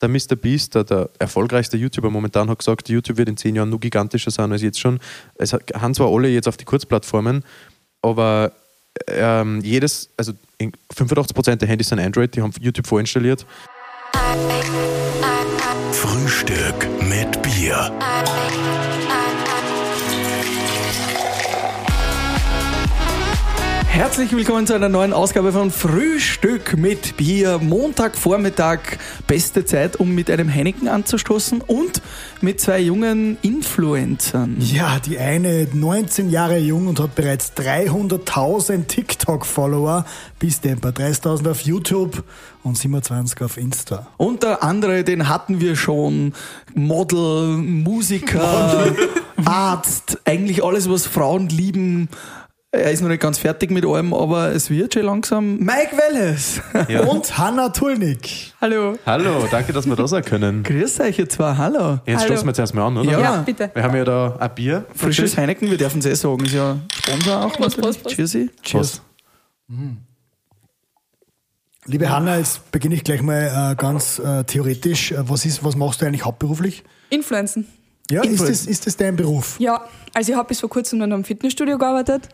Der Mr. Beast, der, der erfolgreichste YouTuber momentan, hat gesagt, YouTube wird in zehn Jahren nur gigantischer sein als jetzt schon. Es haben zwar alle jetzt auf die Kurzplattformen, aber ähm, jedes, also in 85% der Handys sind Android, die haben YouTube vorinstalliert. Frühstück mit Bier. Herzlich willkommen zu einer neuen Ausgabe von Frühstück mit Bier. Montagvormittag, beste Zeit, um mit einem Heineken anzustoßen und mit zwei jungen Influencern. Ja, die eine 19 Jahre jung und hat bereits 300.000 TikTok-Follower, bis Temper 30.000 auf YouTube und 27 auf Insta. Und der andere, den hatten wir schon. Model, Musiker, Arzt, eigentlich alles, was Frauen lieben. Er ist noch nicht ganz fertig mit allem, aber es wird schon langsam. Mike Welles. Ja. Und Hanna Tulnik. Hallo. Hallo, danke, dass wir da sein können. Grüß euch, ihr zwei. Hallo. Jetzt Hallo. stoßen wir zuerst mal an, oder? Ja. Ja, bitte. Wir haben ja da ein Bier. Frisches Heineken, wir dürfen es eh sagen, ist ja Sponsor auch. Prost. Prost, Prost. Cheersy. Cheers. Liebe Hanna, jetzt beginne ich gleich mal äh, ganz äh, theoretisch. Äh, was, ist, was machst du eigentlich hauptberuflich? Influenzen. Ja, ist Influencer. das, ist das dein Beruf? Ja, also ich habe bis vor kurzem noch in einem Fitnessstudio gearbeitet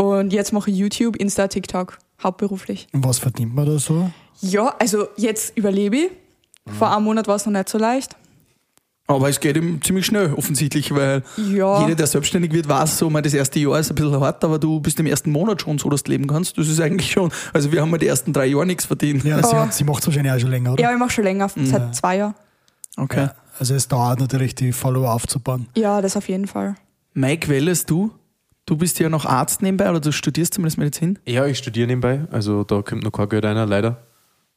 und jetzt mache ich YouTube, Insta, TikTok hauptberuflich. Und was verdient man da so? Ja, also jetzt überlebe ich. Vor einem Monat war es noch nicht so leicht. Aber es geht ihm ziemlich schnell, offensichtlich, weil Ja. jeder, der selbstständig wird, weiß so, mal das erste Jahr ist ein bisschen hart, aber du bist im ersten Monat schon so, dass du leben kannst. Das ist eigentlich schon, also wir haben ja die ersten drei Jahre nichts verdient. Ja, sie, Oh. hat- sie macht es wahrscheinlich auch schon länger, oder? Ja, ich mache schon länger, seit zwei Jahren. Okay. Ja, Also es dauert natürlich, die Follower aufzubauen. Ja, das auf jeden Fall. Mike Welles, du? Du bist ja noch Arzt nebenbei oder du studierst zumindest Medizin? Ja, ich studiere nebenbei, also da kommt noch kein Geld rein, leider.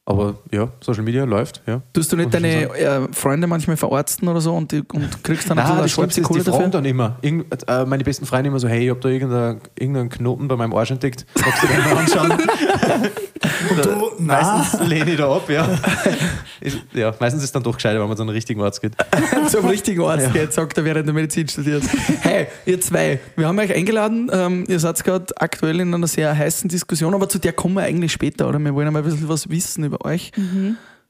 Aber ja, Social Media läuft, ja. Tust du nicht Muss deine äh, Freunde manchmal verarzten oder so und, die, und kriegst dann ein Nein, das Schlimmste schwarze Kohle die dafür? dann immer. Irgend, äh, meine besten Freunde immer so, hey, ich hab da irgendeinen Knoten bei meinem Arsch entdeckt. Magst du den mal anschauen? Und du, na, meistens lehne ich da ab, ja. Ist, ja. Meistens ist es dann doch gescheiter, wenn man zu einem richtigen Arzt geht. zum richtigen Arzt geht, sagt er, während er Medizin studiert. Hey, ihr zwei, wir haben euch eingeladen. Ähm, ihr seid gerade aktuell in einer sehr heißen Diskussion, aber zu der kommen wir eigentlich später, oder? Wir wollen einmal ein bisschen was wissen über euch.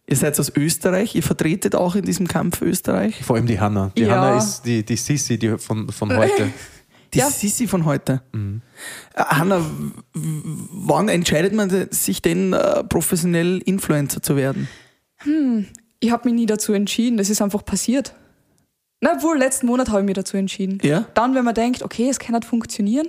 Ihr seid aus Österreich, ihr vertretet auch in diesem Kampf Österreich. Vor allem die Hanna. Die Ja. Hanna ist die, die Sissi die von, von heute. Die Ja. Sissi von heute. Äh, Hanna, wann entscheidet man sich denn, äh, professionell Influencer zu werden? Ich habe mich nie dazu entschieden, das ist einfach passiert. Na wohl, letzten Monat habe ich mich dazu entschieden. Ja? Dann, wenn man denkt, okay, es kann nicht funktionieren.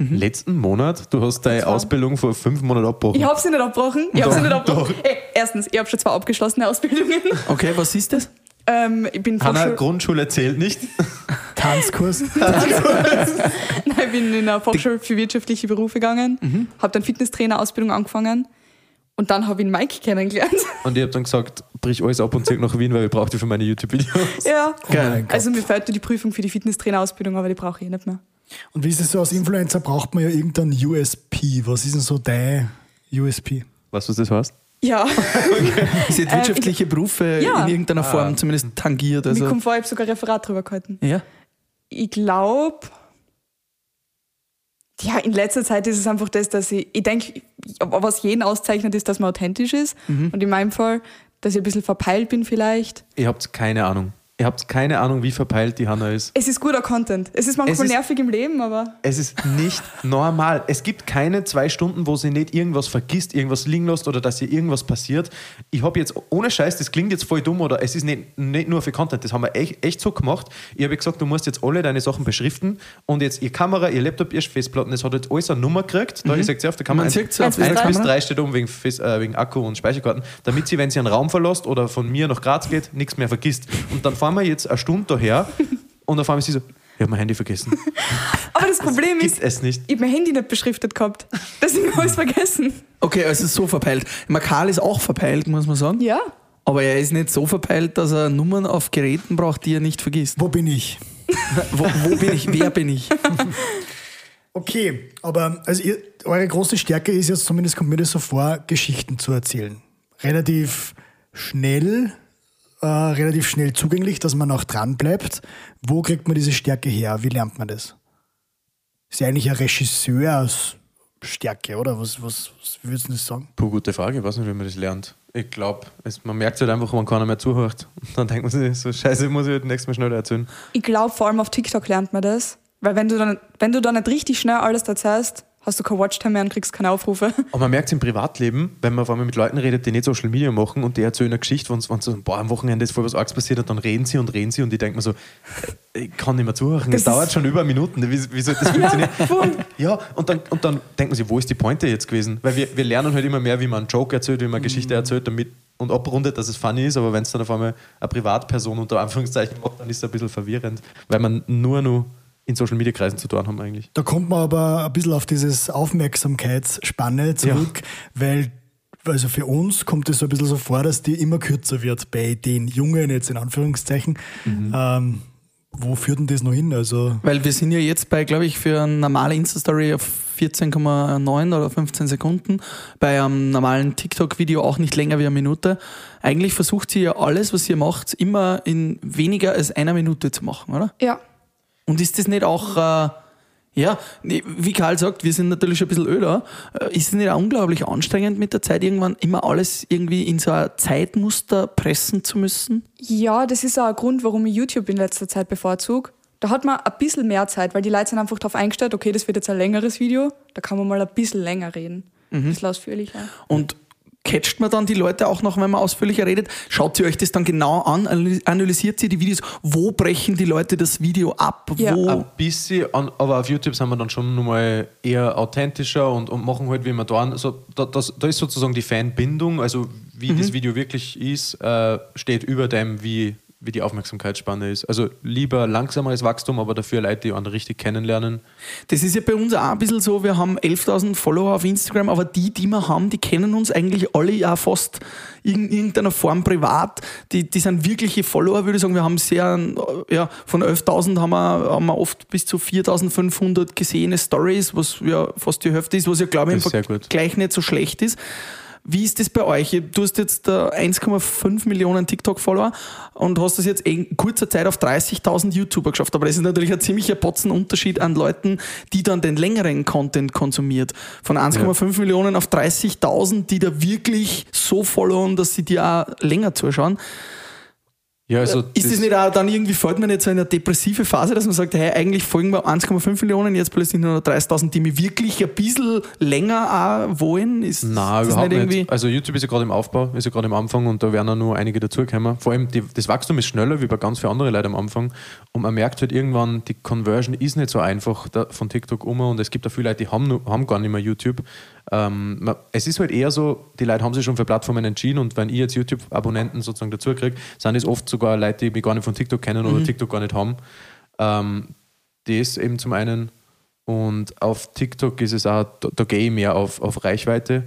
Letzten Monat, du hast deine Ausbildung vor fünf Monaten abgebrochen. Ich habe sie nicht abgebrochen. Ich habe sie nicht abgebrochen. Ey, erstens, ich habe schon zwei abgeschlossene Ausbildungen. Okay, was ist das? Ähm, ich bin Hanna, Grundschule zählt nicht. Tanzkurs. Nein, ich bin in eine Fachschule für wirtschaftliche Berufe gegangen, Mhm. habe dann Fitnesstrainer-Ausbildung angefangen und dann habe ich Mike kennengelernt. Und ich habe dann gesagt, brich alles ab und zieh nach Wien, weil ich brauche die für meine YouTube-Videos. ja. Geil. Also mir fehlt nur die Prüfung für die Fitnesstrainer-Ausbildung, aber die brauche ich eh nicht mehr. Und wie ist es so, als Influencer braucht man ja irgendeinen USP. Was ist denn so dein USP? Weißt du, was das heißt? Ja, Sie hat wirtschaftliche Berufe ja. in irgendeiner Form zumindest tangiert. mir Also, kommt vor, ich habe sogar ein Referat drüber gehalten. ja. Ich glaube, ja, in letzter Zeit ist es einfach das, dass ich, ich denke, was jeden auszeichnet, ist, dass man authentisch ist. Mhm. Und in meinem Fall, dass ich ein bisschen verpeilt bin vielleicht. Ihr habt keine Ahnung. Ihr habt keine Ahnung, wie verpeilt die Hanna ist. Es ist guter Content. Es ist manchmal Es ist- nervig im Leben, aber Es ist nicht normal. Es gibt keine zwei Stunden, wo sie nicht irgendwas vergisst, irgendwas liegen lässt oder dass ihr irgendwas passiert. Ich habe jetzt, ohne Scheiß, das klingt jetzt voll dumm oder es ist nicht, nicht nur für Content, das haben wir echt, echt so gemacht. Ich habe gesagt, du musst jetzt alle deine Sachen beschriften und jetzt ihr Kamera, ihr Laptop, ihr Festplatten, das hat jetzt alles eine Nummer gekriegt. Da, ihr seht ja auf der Kamera, Mhm. Man sieht's auf 1 der bis. 3 steht um wegen, äh, wegen Akku und Speicherkarten, damit sie, wenn sie einen Raum verlässt oder von mir nach Graz geht, nichts mehr vergisst. Und dann fahren wir jetzt eine Stunde daher und dann fahren wir sie so, ich habe mein Handy vergessen. Aber das Problem Gibt ist, es nicht. ich habe mein Handy nicht beschriftet gehabt. Das habe ich alles vergessen. Okay, also so verpeilt. Makal ist auch verpeilt, muss man sagen. Ja. Aber er ist nicht so verpeilt, dass er Nummern auf Geräten braucht, die er nicht vergisst. Wo bin ich? Wo, wo bin ich? Wer bin ich? Okay, aber also ihr, eure große Stärke ist jetzt, zumindest kommt mir das so vor, Geschichten zu erzählen. Relativ schnell, äh, relativ schnell zugänglich, dass man auch dran bleibt. Wo kriegt man diese Stärke her? Wie lernt man das? Ist ja eigentlich ein Regisseursstärke, oder? Was, was, was würdest du das sagen? Puh, gute Frage. Ich weiß nicht, wie man das lernt. Ich glaube, man merkt es halt einfach, wenn keiner mehr zuhört. Und dann denkt man sich so, scheiße, muss ich halt nächstes Mal schneller erzählen. Ich glaube, vor allem auf TikTok lernt man das. Weil wenn du dann, wenn du dann nicht richtig schnell alles erzählst, hast du kein Watchtime mehr und kriegst keine Aufrufe. Aber man merkt es im Privatleben, wenn man vor allem mit Leuten redet, die nicht Social Media machen und die erzählen eine Geschichte, wenn so, boah, am Wochenende ist voll was Arges passiert und dann reden sie und reden sie und ich denke mir so, äh, ich kann nicht mehr zuhören. Das, dauert schon über Minuten. Wie, wie soll das funktionieren? ja, und, ja, und dann, und dann denkt man sich, wo ist die Pointe jetzt gewesen? Weil wir, wir lernen halt immer mehr, wie man einen Joke erzählt, wie man eine Geschichte erzählt, damit und abrundet, dass es funny ist, aber wenn es dann auf einmal eine Privatperson unter Anführungszeichen macht, dann ist es ein bisschen verwirrend, weil man nur noch in Social Media Kreisen zu tun haben eigentlich. Da kommt man aber ein bisschen auf dieses Aufmerksamkeitsspanne zurück, ja. weil also für uns kommt es so ein bisschen so vor, dass die immer kürzer wird bei den Jungen, jetzt in Anführungszeichen. Mhm. Ähm, wo führt denn das noch hin? Also Weil wir sind ja jetzt bei, glaube ich, für eine normale Insta-Story auf 14,9 oder 15 Sekunden, bei einem normalen TikTok-Video auch nicht länger wie eine Minute. Eigentlich versucht sie ja alles, was ihr macht, immer in weniger als einer Minute zu machen, oder? Ja. Und ist das nicht auch, äh, ja, wie Karl sagt, wir sind natürlich ein bisschen öder, äh, ist es nicht auch unglaublich anstrengend mit der Zeit, irgendwann immer alles irgendwie in so ein Zeitmuster pressen zu müssen? Ja, das ist auch ein Grund, warum ich YouTube in letzter Zeit bevorzuge. Da hat man ein bisschen mehr Zeit, weil die Leute sind einfach darauf eingestellt, okay, das wird jetzt ein längeres Video, da kann man mal ein bisschen länger reden. Mhm. Ein bisschen ausführlicher. Und catcht man dann die Leute auch noch, wenn man ausführlicher redet? Schaut sie euch das dann genau an? Analysiert sie die Videos? Wo brechen die Leute das Video ab? Ja. Wo? Ein bisschen, aber auf YouTube sind wir dann schon nochmal eher authentischer und, und machen halt, wie wir da also da, das, da ist sozusagen die Fanbindung, also wie mhm. das Video wirklich ist, äh, steht über dem, wie wie die Aufmerksamkeitsspanne ist. Also lieber langsameres Wachstum, aber dafür Leute, die andere richtig kennenlernen. Das ist ja bei uns auch ein bisschen so, wir haben 11.000 Follower auf Instagram, aber die, die wir haben, die kennen uns eigentlich alle ja fast in irgendeiner Form privat. Die, die sind wirkliche Follower, würde ich sagen. Wir haben sehr, ja, von 11.000 haben wir, haben wir oft bis zu 4.500 gesehene Stories, was ja fast die Hälfte ist, was ja, glaube ich, im Vergleich nicht so schlecht ist. Wie ist das bei euch? Du hast jetzt 1,5 Millionen TikTok-Follower und hast das jetzt in kurzer Zeit auf 30.000 YouTuber geschafft. Aber das ist natürlich ein ziemlicher Potzenunterschied an Leuten, die dann den längeren Content konsumiert. Von 1,5 ja. Millionen auf 30.000, die da wirklich so followen, dass sie dir auch länger zuschauen. Ja, also ist das, nicht auch dann irgendwie, fällt man nicht so in eine depressive Phase, dass man sagt, hey, eigentlich folgen wir 1,5 Millionen, jetzt plötzlich nur noch 30.000, die mich wirklich ein bisschen länger auch wollen? Ist, Nein, ist überhaupt nicht, nicht. Also YouTube ist ja gerade im Aufbau, ist ja gerade im Anfang und da werden auch nur einige dazukommen. Vor allem die, das Wachstum ist schneller wie bei ganz vielen anderen Leuten am Anfang und man merkt halt irgendwann, die Conversion ist nicht so einfach von TikTok um und es gibt auch viele Leute, die haben, haben gar nicht mehr YouTube ähm, es ist halt eher so, die Leute haben sich schon für Plattformen entschieden und wenn ich jetzt YouTube-Abonnenten sozusagen dazu kriege, sind es oft sogar Leute, die mich gar nicht von TikTok kennen mhm. oder TikTok gar nicht haben. Ähm, das eben zum einen. Und auf TikTok ist es auch, da, da gehe ich mehr auf, auf Reichweite.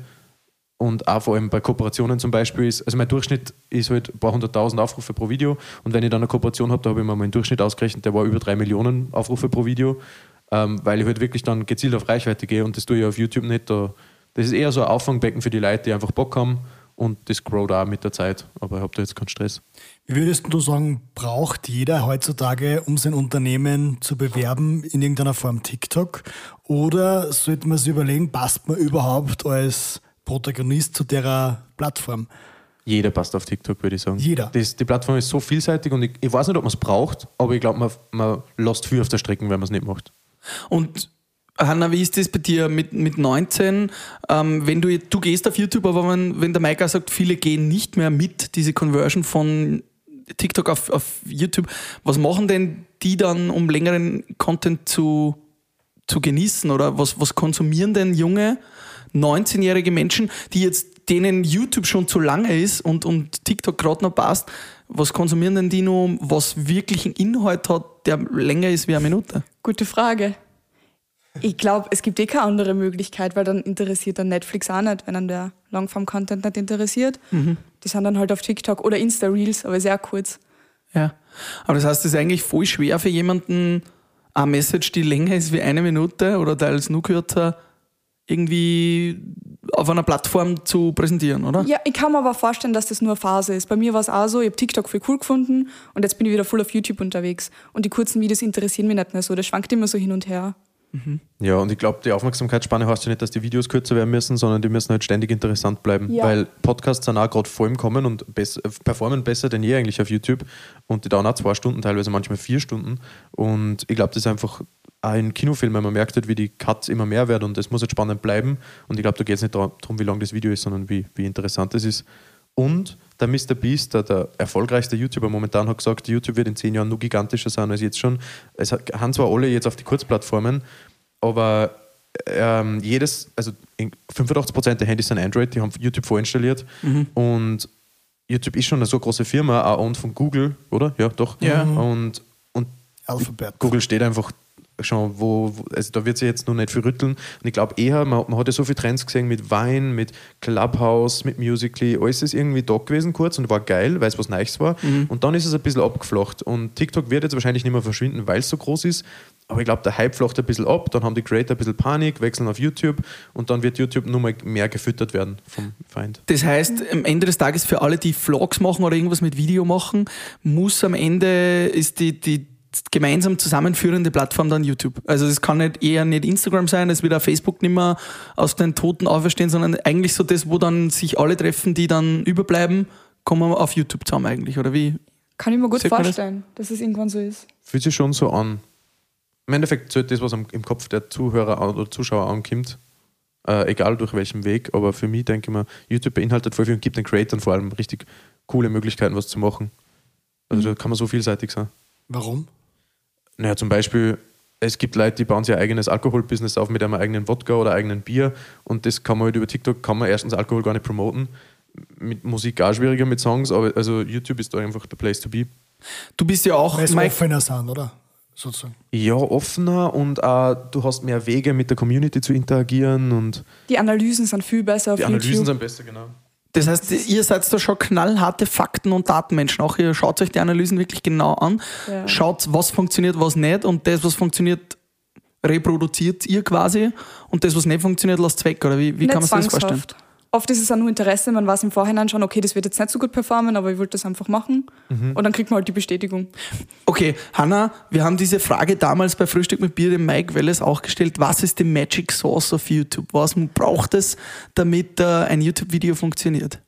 Und auch vor allem bei Kooperationen zum Beispiel ist, also mein Durchschnitt ist halt ein paar hunderttausend Aufrufe pro Video. Und wenn ich dann eine Kooperation habe, da habe ich mir meinen Durchschnitt ausgerechnet, der war über drei Millionen Aufrufe pro Video ähm, weil ich halt wirklich dann gezielt auf Reichweite gehe und das tue ich auf YouTube nicht. Da, das ist eher so ein Auffangbecken für die Leute, die einfach Bock haben und das growt auch mit der Zeit, aber ich habe da jetzt keinen Stress. Würdest du sagen, braucht jeder heutzutage, um sein Unternehmen zu bewerben, in irgendeiner Form TikTok? Oder sollte man sich überlegen, passt man überhaupt als Protagonist zu der Plattform? Jeder passt auf TikTok, würde ich sagen. Jeder. Das, die Plattform ist so vielseitig und ich, ich weiß nicht, ob man es braucht, aber ich glaube, man, man lässt viel auf der Strecke, wenn man es nicht macht. Und Hanna, wie ist das bei dir mit, mit 19? Ähm, wenn du, du gehst auf YouTube, aber wenn, wenn der Maika sagt, viele gehen nicht mehr mit, diese Conversion von TikTok auf, auf YouTube, was machen denn die dann, um längeren Content zu, zu genießen? Oder was, was konsumieren denn junge 19-jährige Menschen, die jetzt denen YouTube schon zu lange ist und, und TikTok gerade noch passt? Was konsumieren denn die nur, was wirklich einen Inhalt hat, der länger ist wie eine Minute? Gute Frage. Ich glaube, es gibt eh keine andere Möglichkeit, weil dann interessiert dann Netflix auch nicht, wenn dann der Longform-Content nicht interessiert. Mhm. Die sind dann halt auf TikTok oder Insta-Reels, aber sehr kurz. Ja, aber das heißt, es ist eigentlich voll schwer für jemanden, eine Message, die länger ist wie eine Minute oder teils nur kürzer, irgendwie auf einer Plattform zu präsentieren, oder? Ja, ich kann mir aber vorstellen, dass das nur eine Phase ist. Bei mir war es auch so, ich habe TikTok voll cool gefunden und jetzt bin ich wieder voll auf YouTube unterwegs. Und die kurzen Videos interessieren mich nicht mehr so. Das schwankt immer so hin und her. Ja, und ich glaube, die Aufmerksamkeitsspanne heißt ja nicht, dass die Videos kürzer werden müssen, sondern die müssen halt ständig interessant bleiben. Ja. Weil Podcasts sind auch gerade voll im Kommen und bess- äh, performen besser denn je eigentlich auf YouTube. Und die dauern auch zwei Stunden, teilweise manchmal vier Stunden. Und ich glaube, das ist einfach auch in Kinofilmen, man merkt halt, wie die Cuts immer mehr werden und es muss halt spannend bleiben. Und ich glaube, da geht es nicht darum, wie lang das Video ist, sondern wie, wie interessant es ist. Und der Mr. Beast, der, der erfolgreichste YouTuber momentan, hat gesagt, YouTube wird in zehn Jahren nur gigantischer sein als jetzt schon. Es haben zwar alle jetzt auf die Kurzplattformen, aber ähm, jedes, also in 85% der Handys sind Android, die haben YouTube vorinstalliert und YouTube ist schon eine so große Firma, auch owned von Google, oder? Ja, doch. Ja. Und, und Alphabet. Google steht einfach schon, wo, wo also da wird sich jetzt noch nicht viel rütteln. Und ich glaube eher, man, man hat ja so viele Trends gesehen mit Wein, mit Clubhouse, mit Musically, alles ist irgendwie da gewesen kurz und war geil, weil es was Neues war. Und dann ist es ein bisschen abgeflacht. Und TikTok wird jetzt wahrscheinlich nicht mehr verschwinden, weil es so groß ist. Aber ich glaube, der Hype flacht ein bisschen ab, dann haben die Creator ein bisschen Panik, wechseln auf YouTube und dann wird YouTube nur mal mehr gefüttert werden vom Feind. Das heißt, am Ende des Tages für alle, die Vlogs machen oder irgendwas mit Video machen, muss am Ende ist die, die gemeinsam zusammenführende Plattform dann YouTube. Also es kann nicht eher nicht Instagram sein, es wird auch Facebook nicht mehr aus den Toten auferstehen, sondern eigentlich so das, wo dann sich alle treffen, die dann überbleiben, kommen wir auf YouTube zusammen eigentlich, oder wie? Kann ich mir gut Sieht man das? vorstellen, dass es irgendwann so ist. Fühlt sich schon so an. Im Endeffekt zählt das, was im Kopf der Zuhörer oder Zuschauer ankommt, äh, egal durch welchen Weg, aber für mich denke ich mir, YouTube beinhaltet voll viel und gibt den Creatoren vor allem richtig coole Möglichkeiten, was zu machen. Also da kann man so vielseitig sein. Warum? Naja, zum Beispiel, es gibt Leute, die bauen sich ein eigenes Alkoholbusiness auf mit einem eigenen Wodka oder eigenen Bier und das kann man halt über TikTok, kann man erstens Alkohol gar nicht promoten, mit Musik auch schwieriger mit Songs, aber also YouTube ist da einfach the place to be. Du bist ja auch, Weil es offener sind, oder? Sozusagen. Ja, offener und auch du hast mehr Wege mit der Community zu interagieren und Die Analysen sind viel besser auf die Analysen YouTube. sind besser, genau. Das heißt, ihr seid da schon knallharte Fakten- und Datenmenschen. Auch ihr schaut euch die Analysen wirklich genau an, Ja. schaut, was funktioniert, was nicht und das, was funktioniert, reproduziert ihr quasi und das, was nicht funktioniert, lasst weg. Oder wie, wie kann man sich das vorstellen? Oft ist es auch nur Interesse, man weiß im Vorhinein schon, okay, das wird jetzt nicht so gut performen, aber ich wollte das einfach machen. Mhm. Und dann kriegt man halt die Bestätigung. Okay, Hanna, wir haben diese Frage damals bei Frühstück mit Bier dem Mike Welles auch gestellt. Was ist die Magic Sauce auf YouTube? Was braucht es, damit äh, ein YouTube-Video funktioniert?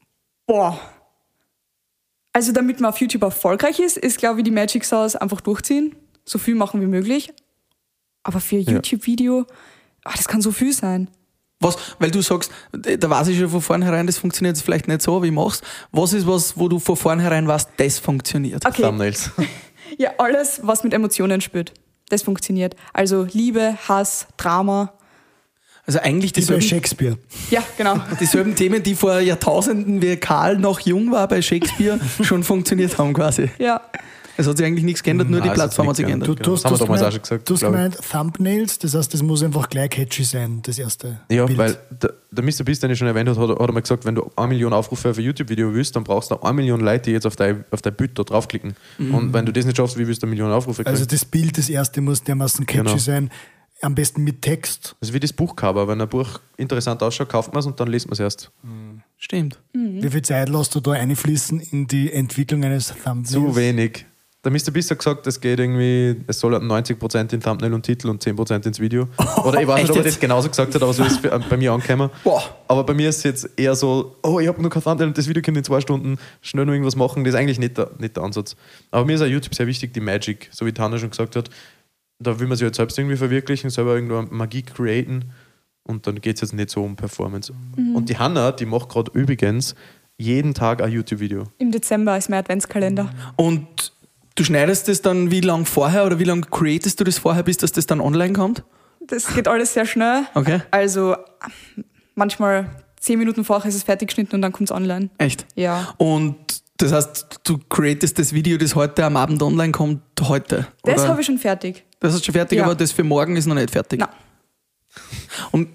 Boah. Also damit man auf YouTube erfolgreich ist, ist, glaube ich, die Magic Sauce einfach durchziehen. So viel machen wie möglich. Aber für ein YouTube-Video, ah, das kann so viel sein. Was, weil du sagst, da weiß ich schon von vornherein, das funktioniert jetzt vielleicht nicht so, wie ich mach's. Was ist was, wo du von vornherein weißt, das funktioniert? Okay. Thumbnails. Ja, alles, was mit Emotionen spürt. Das funktioniert. Also Liebe, Hass, Drama. Also eigentlich Wie bei dieselben, Shakespeare. Ja, genau. dieselben Themen, die vor Jahrtausenden, wie Karl noch jung war bei Shakespeare, schon funktioniert haben quasi. Ja. Es hat sich eigentlich nichts geändert, nur die Nein, hat Plattform hat sich geändert. Du, Genau, du das hast, haben wir du hast damals auch gemeint, schon gesagt, du hast gemeint Thumbnails, das heißt, das muss einfach gleich catchy sein, das erste Ja, Bild. weil der, der Mr. Beast, den ich schon erwähnt habe, hat, hat einmal gesagt, wenn du eine Million Aufrufe auf ein YouTube-Video willst, dann brauchst du eine Million Leute, die jetzt auf dein, auf dein Bild da draufklicken. Und wenn du das nicht schaffst, wie willst du eine Million Aufrufe kriegen? also das Bild, das erste muss dermaßen catchy Genau. sein, am besten mit Text. das ist wie das Buchcover. Wenn ein Buch interessant ausschaut, kauft man es und dann liest man es erst. Stimmt. Wie viel Zeit lässt du da einfließen in die Entwicklung eines Thumbnails? Zu wenig. Der Mr. Beast hat gesagt, es geht irgendwie, es soll 90% in Thumbnail und Titel und 10% ins Video. Oder ich weiß nicht, ob er jetzt? das genauso gesagt hat, aber so ist es bei bei mir angekommen. Boah. Aber bei mir ist es jetzt eher so, oh, ich habe nur kein Thumbnail und das Video kommt in zwei Stunden, schnell noch irgendwas machen. Das ist eigentlich nicht der, nicht der Ansatz. Aber mir ist auch YouTube sehr wichtig, die Magic, so wie Tana schon gesagt hat. Da will man sich halt selbst irgendwie verwirklichen, selber irgendwo Magie createn und dann geht es jetzt nicht so um Performance. Und die Hanna, die macht gerade übrigens jeden Tag ein YouTube-Video. Im Dezember ist mein Adventskalender. Und du schneidest das dann wie lang vorher oder wie lange createst du das vorher, bis dass das dann online kommt? Das geht alles sehr schnell. Okay. Also manchmal zehn Minuten vorher ist es fertig geschnitten und dann kommt es online. Echt? Ja. Und das heißt, du createst das Video, das heute am Abend online kommt, heute. Das habe ich schon fertig. Das ist schon fertig, Ja. aber das für morgen ist noch nicht fertig. Na. Und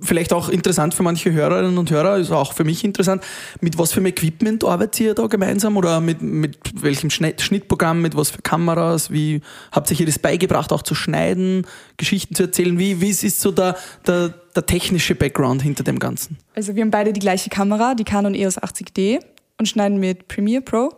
vielleicht auch interessant für manche Hörerinnen und Hörer, ist auch für mich interessant, mit was für einem Equipment arbeitet ihr da gemeinsam oder mit, mit welchem Schnitt, Schnittprogramm, mit was für Kameras, wie habt ihr das beigebracht, auch zu schneiden, Geschichten zu erzählen, wie, wie ist so der, der, der technische Background hinter dem Ganzen? Also wir haben beide die gleiche Kamera, die Canon EOS 80D und schneiden mit Premiere Pro.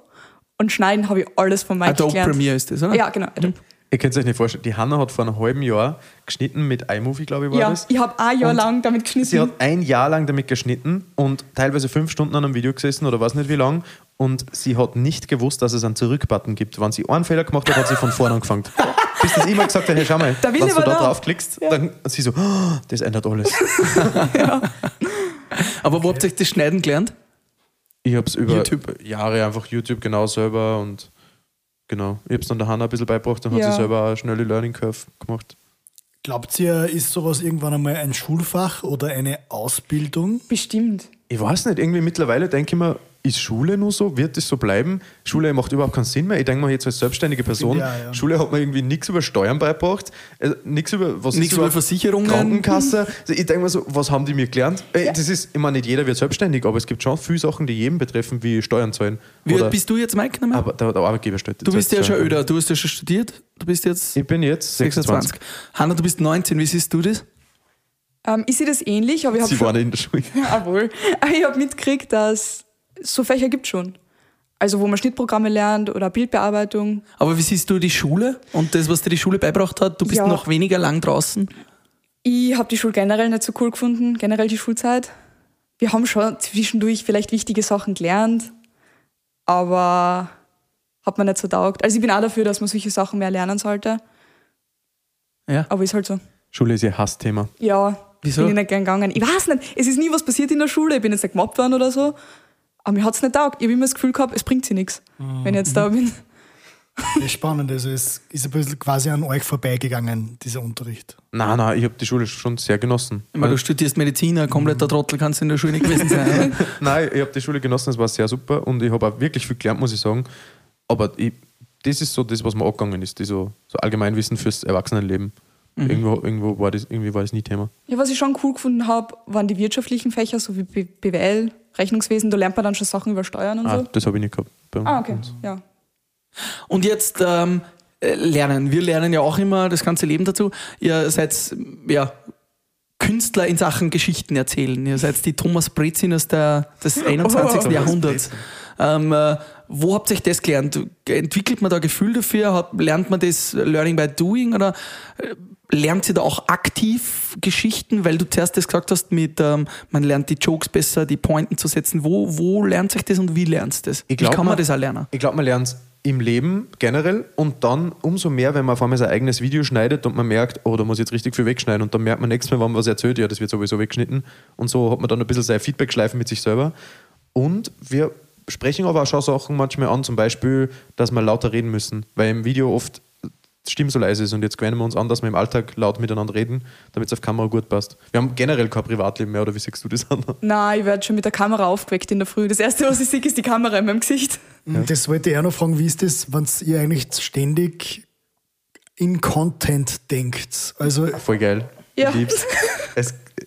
Und schneiden habe ich alles von Mike Adobe gelernt. Premiere ist das, oder? Ja, genau. Adobe. Ihr könnt es euch nicht vorstellen, die Hanna hat vor einem halben Jahr geschnitten mit iMovie, glaube ich, war Ja, das. ich habe ein Jahr Und lang damit Sie geschnitten. hat ein Jahr lang damit geschnitten und teilweise fünf Stunden an einem Video gesessen oder weiß nicht wie lang. Und sie hat nicht gewusst, dass es einen Zurück-Button gibt. Wenn sie einen Fehler gemacht hat, hat sie von vorne angefangen. Bis das immer gesagt hat, hey, schau mal, Der wenn du da da. draufklickst, dann und sie so, oh, das ändert alles. Aber wo habt ihr euch das Schneiden gelernt? Ich habe es über YouTube. Jahre einfach YouTube genau selber und genau. Ich habe es dann der Hanna ein bisschen beigebracht, dann hat Ja. sie selber eine schnelle Learning Curve gemacht. Glaubt ihr, ist sowas irgendwann einmal ein Schulfach oder eine Ausbildung? Bestimmt. Ich weiß nicht, irgendwie mittlerweile denke ich mir, ist Schule nur so? Wird das so bleiben? Schule macht überhaupt keinen Sinn mehr. Ich denke mal jetzt als selbstständige Person, Ja, ja. Schule hat mir irgendwie nichts über Steuern beigebracht, äh, nichts über was Nichts ist über Versicherungen. Krankenkasse. Also ich denke mir so, was haben die mir gelernt? Äh, Das ist, ich meine, nicht jeder wird selbstständig, aber es gibt schon viele Sachen, die jeden betreffen, wie Steuern zahlen. Wie Oder- bist du jetzt, Mike? nochmal? aber der, der Arbeitgeber stellt Du bist ja schon öder, du hast ja schon studiert. Du bist jetzt Ich bin jetzt 26. 26. Hanna, du bist 19, wie siehst du das? Ähm, ich sehe das ähnlich, aber ich habe Sie waren in der Schule. Jawohl. Aber ich habe mitgekriegt, dass so Fächer gibt schon. Also wo man Schnittprogramme lernt oder Bildbearbeitung. Aber wie siehst du die Schule und das, was dir die Schule beibracht hat? Du bist Ja. noch weniger lang draußen. Ich habe die Schule generell nicht so cool gefunden, generell die Schulzeit. Wir haben schon zwischendurch vielleicht wichtige Sachen gelernt, aber hat mir nicht so taugt. Also ich bin auch dafür, dass man solche Sachen mehr lernen sollte, Ja. aber ist halt so. Schule ist ihr Hassthema. Ja, Wieso? bin ich nicht gern gegangen. Ich weiß nicht, es ist nie was passiert in der Schule, ich bin jetzt nicht gemobbt worden oder so, aber mir hat es nicht taugt. Ich habe immer das Gefühl gehabt, es bringt sie nichts, wenn ich jetzt da bin. Das ist spannend. Also es ist ein bisschen quasi an euch vorbeigegangen, dieser Unterricht. Nein, nein, ich habe die Schule schon sehr genossen. Ich meine, du studierst Medizin, ein kompletter Trottel kannst du in der Schule nicht gewesen sein. Nein, ich habe die Schule genossen, es war sehr super und ich habe auch wirklich viel gelernt, muss ich sagen. Aber ich, das ist so das, was mir abgegangen ist, die so, so Allgemeinwissen fürs Erwachsenenleben. Irgendwo, irgendwo war das, irgendwie war das nie Thema. Ja, was ich schon cool gefunden habe, waren die wirtschaftlichen Fächer, so wie BWL, Rechnungswesen, da lernt man dann schon Sachen über Steuern und Ah, so. das habe ich nicht gehabt. bei Ah, okay, uns. ja. Und jetzt ähm, äh, lernen. Wir lernen ja auch immer das ganze Leben dazu. Ihr seid ja, Künstler in Sachen Geschichten erzählen. Ihr seid die Thomas Brezin aus der, des 21. Oh. Jahrhunderts. Ähm, äh, wo habt ihr euch das gelernt? Entwickelt man da Gefühl dafür? Hat, lernt man das Learning by Doing oder äh, lernt ihr da auch aktiv Geschichten? Weil du zuerst das gesagt hast, mit ähm, man lernt die Jokes besser, die Pointen zu setzen. Wo, wo lernt sich das und wie lernt das? Ich glaub, wie kann man man- das auch lernen? Ich glaube, man lernt es im Leben generell und dann umso mehr, wenn man auf einmal sein eigenes Video schneidet und man merkt, oh, da muss ich jetzt richtig viel wegschneiden und dann merkt man nächstes Mal, wenn man was erzählt, ja, das wird sowieso weggeschnitten und so hat man dann ein bisschen seine Feedback-Schleifen mit sich selber und wir sprechen aber auch schon Sachen manchmal an, zum Beispiel, dass wir lauter reden müssen, weil im Video oft die Stimme so leise ist und jetzt gewöhnen wir uns an, dass wir im Alltag laut miteinander reden, damit es auf Kamera gut passt. Wir haben generell kein Privatleben mehr, oder wie siehst du das an? Nein, ich werde schon mit der Kamera aufgeweckt in der Früh. Das erste, was ich sehe, ist die Kamera in meinem Gesicht. Das wollte ich auch noch fragen, wie ist das, wenn ihr eigentlich ständig in Content denkt? Also Voll geil. Ja.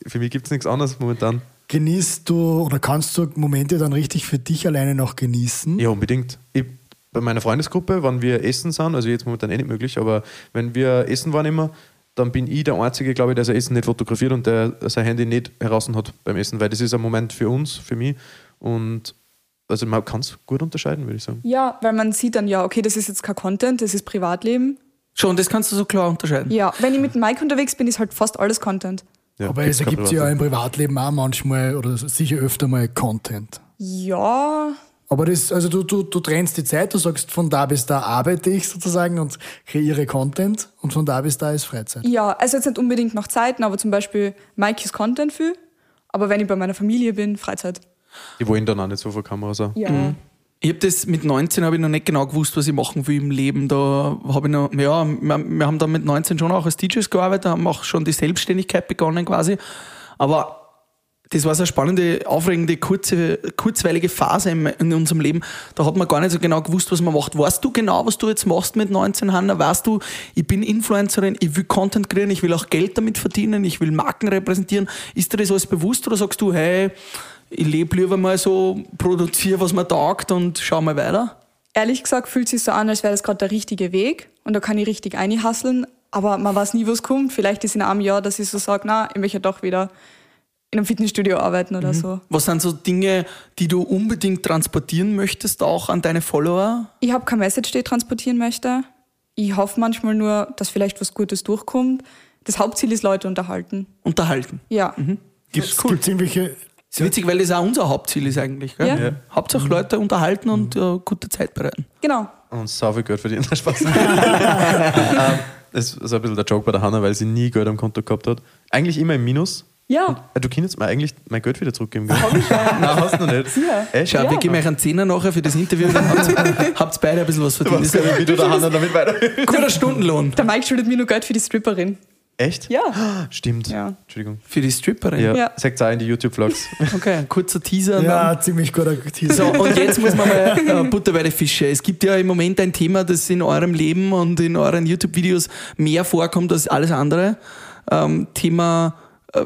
Für mich gibt es nichts anderes momentan. Genießt du oder kannst du Momente dann richtig für dich alleine noch genießen? Ja, unbedingt. Ich, bei meiner Freundesgruppe, wenn wir essen sind, also jetzt momentan eh nicht möglich, aber wenn wir essen waren immer, dann bin ich der Einzige, glaube ich, der sein Essen nicht fotografiert und der sein Handy nicht heraus hat beim Essen, weil das ist ein Moment für uns, für mich. Und also man kann es gut unterscheiden, würde ich sagen. Ja, weil man sieht dann ja, okay, das ist jetzt kein Content, das ist Privatleben. Schon, das kannst du so klar unterscheiden. Ja, wenn ich mit dem Mike unterwegs bin, ist halt fast alles Content. Ja, Aber es ergibt sich ja im Privatleben auch manchmal oder sicher öfter mal Content. Ja, Aber das, also du, du, du trennst die Zeit, du sagst, von da bis da arbeite ich sozusagen und kreiere Content und von da bis da ist Freizeit. ja, also jetzt nicht unbedingt nach Zeiten, aber zum Beispiel Mike ist Content viel, aber wenn ich bei meiner Familie bin, Freizeit. Die wollen dann auch nicht so vor Kamera sein. Ja. Ich habe das mit 19 habe ich noch nicht genau gewusst, was ich machen will im Leben. Da habe ich noch, ja, wir, wir haben dann mit 19 schon auch als DJs gearbeitet, haben auch schon die Selbstständigkeit begonnen quasi. Aber das war so eine spannende, aufregende, kurze, kurzweilige Phase in, in unserem Leben. Da hat man gar nicht so genau gewusst, was man macht. Weißt du genau, was du jetzt machst mit 19, Hanna? Weißt du, ich bin Influencerin, ich will Content kreieren, ich will auch Geld damit verdienen, ich will Marken repräsentieren. Ist dir das alles bewusst oder sagst du, hey, ich lebe lieber mal so, produziere, was mir taugt und schau mal weiter? Ehrlich gesagt fühlt es sich so an, als wäre das gerade der richtige Weg und da kann ich richtig einhasseln, aber man weiß nie, was kommt. Vielleicht ist in einem Jahr, dass ich so sage, na, ich möchte doch wieder in einem Fitnessstudio arbeiten oder so. Was sind so Dinge, die du unbedingt transportieren möchtest, auch an deine Follower? Ich habe keine Message, die ich transportieren möchte. Ich hoffe manchmal nur, dass vielleicht was Gutes durchkommt. Das Hauptziel ist Leute unterhalten. Unterhalten. Ja. Gibt's Es gibt irgendwelche. Ist witzig, weil das auch unser Hauptziel ist eigentlich. Gell? Ja. Ja. Hauptsache Leute unterhalten und äh, gute Zeit bereiten. Genau. Und sau viel Geld verdienen. Spaß. ähm, das ist ein bisschen der Joke bei der Hanna, weil sie nie Geld am Konto gehabt hat. Eigentlich immer im Minus. Ja. Äh, Du kannst mir eigentlich mein Geld wieder zurückgeben. Gell? Nein, hast du noch nicht. Ja. Schau, Ja. wir geben euch einen Zehner nachher für das Interview und dann habt ihr habt beide ein bisschen was Du verdient. nicht, wie du der Hanna damit weiter. guter Stundenlohn Der Mike schuldet mir nur Geld für die Stripperin. Echt? Ja. Stimmt. Ja. Entschuldigung. für die Stripperin. Ja. Ja. Sagt auch in die YouTube-Vlogs. Okay, ein kurzer Teaser. Ja, ziemlich guter Teaser. So, und jetzt muss man mal äh, Butter bei die Fische. Es gibt ja im Moment ein Thema, das in eurem Leben und in euren YouTube-Videos mehr vorkommt als alles andere. Ähm, Thema, äh,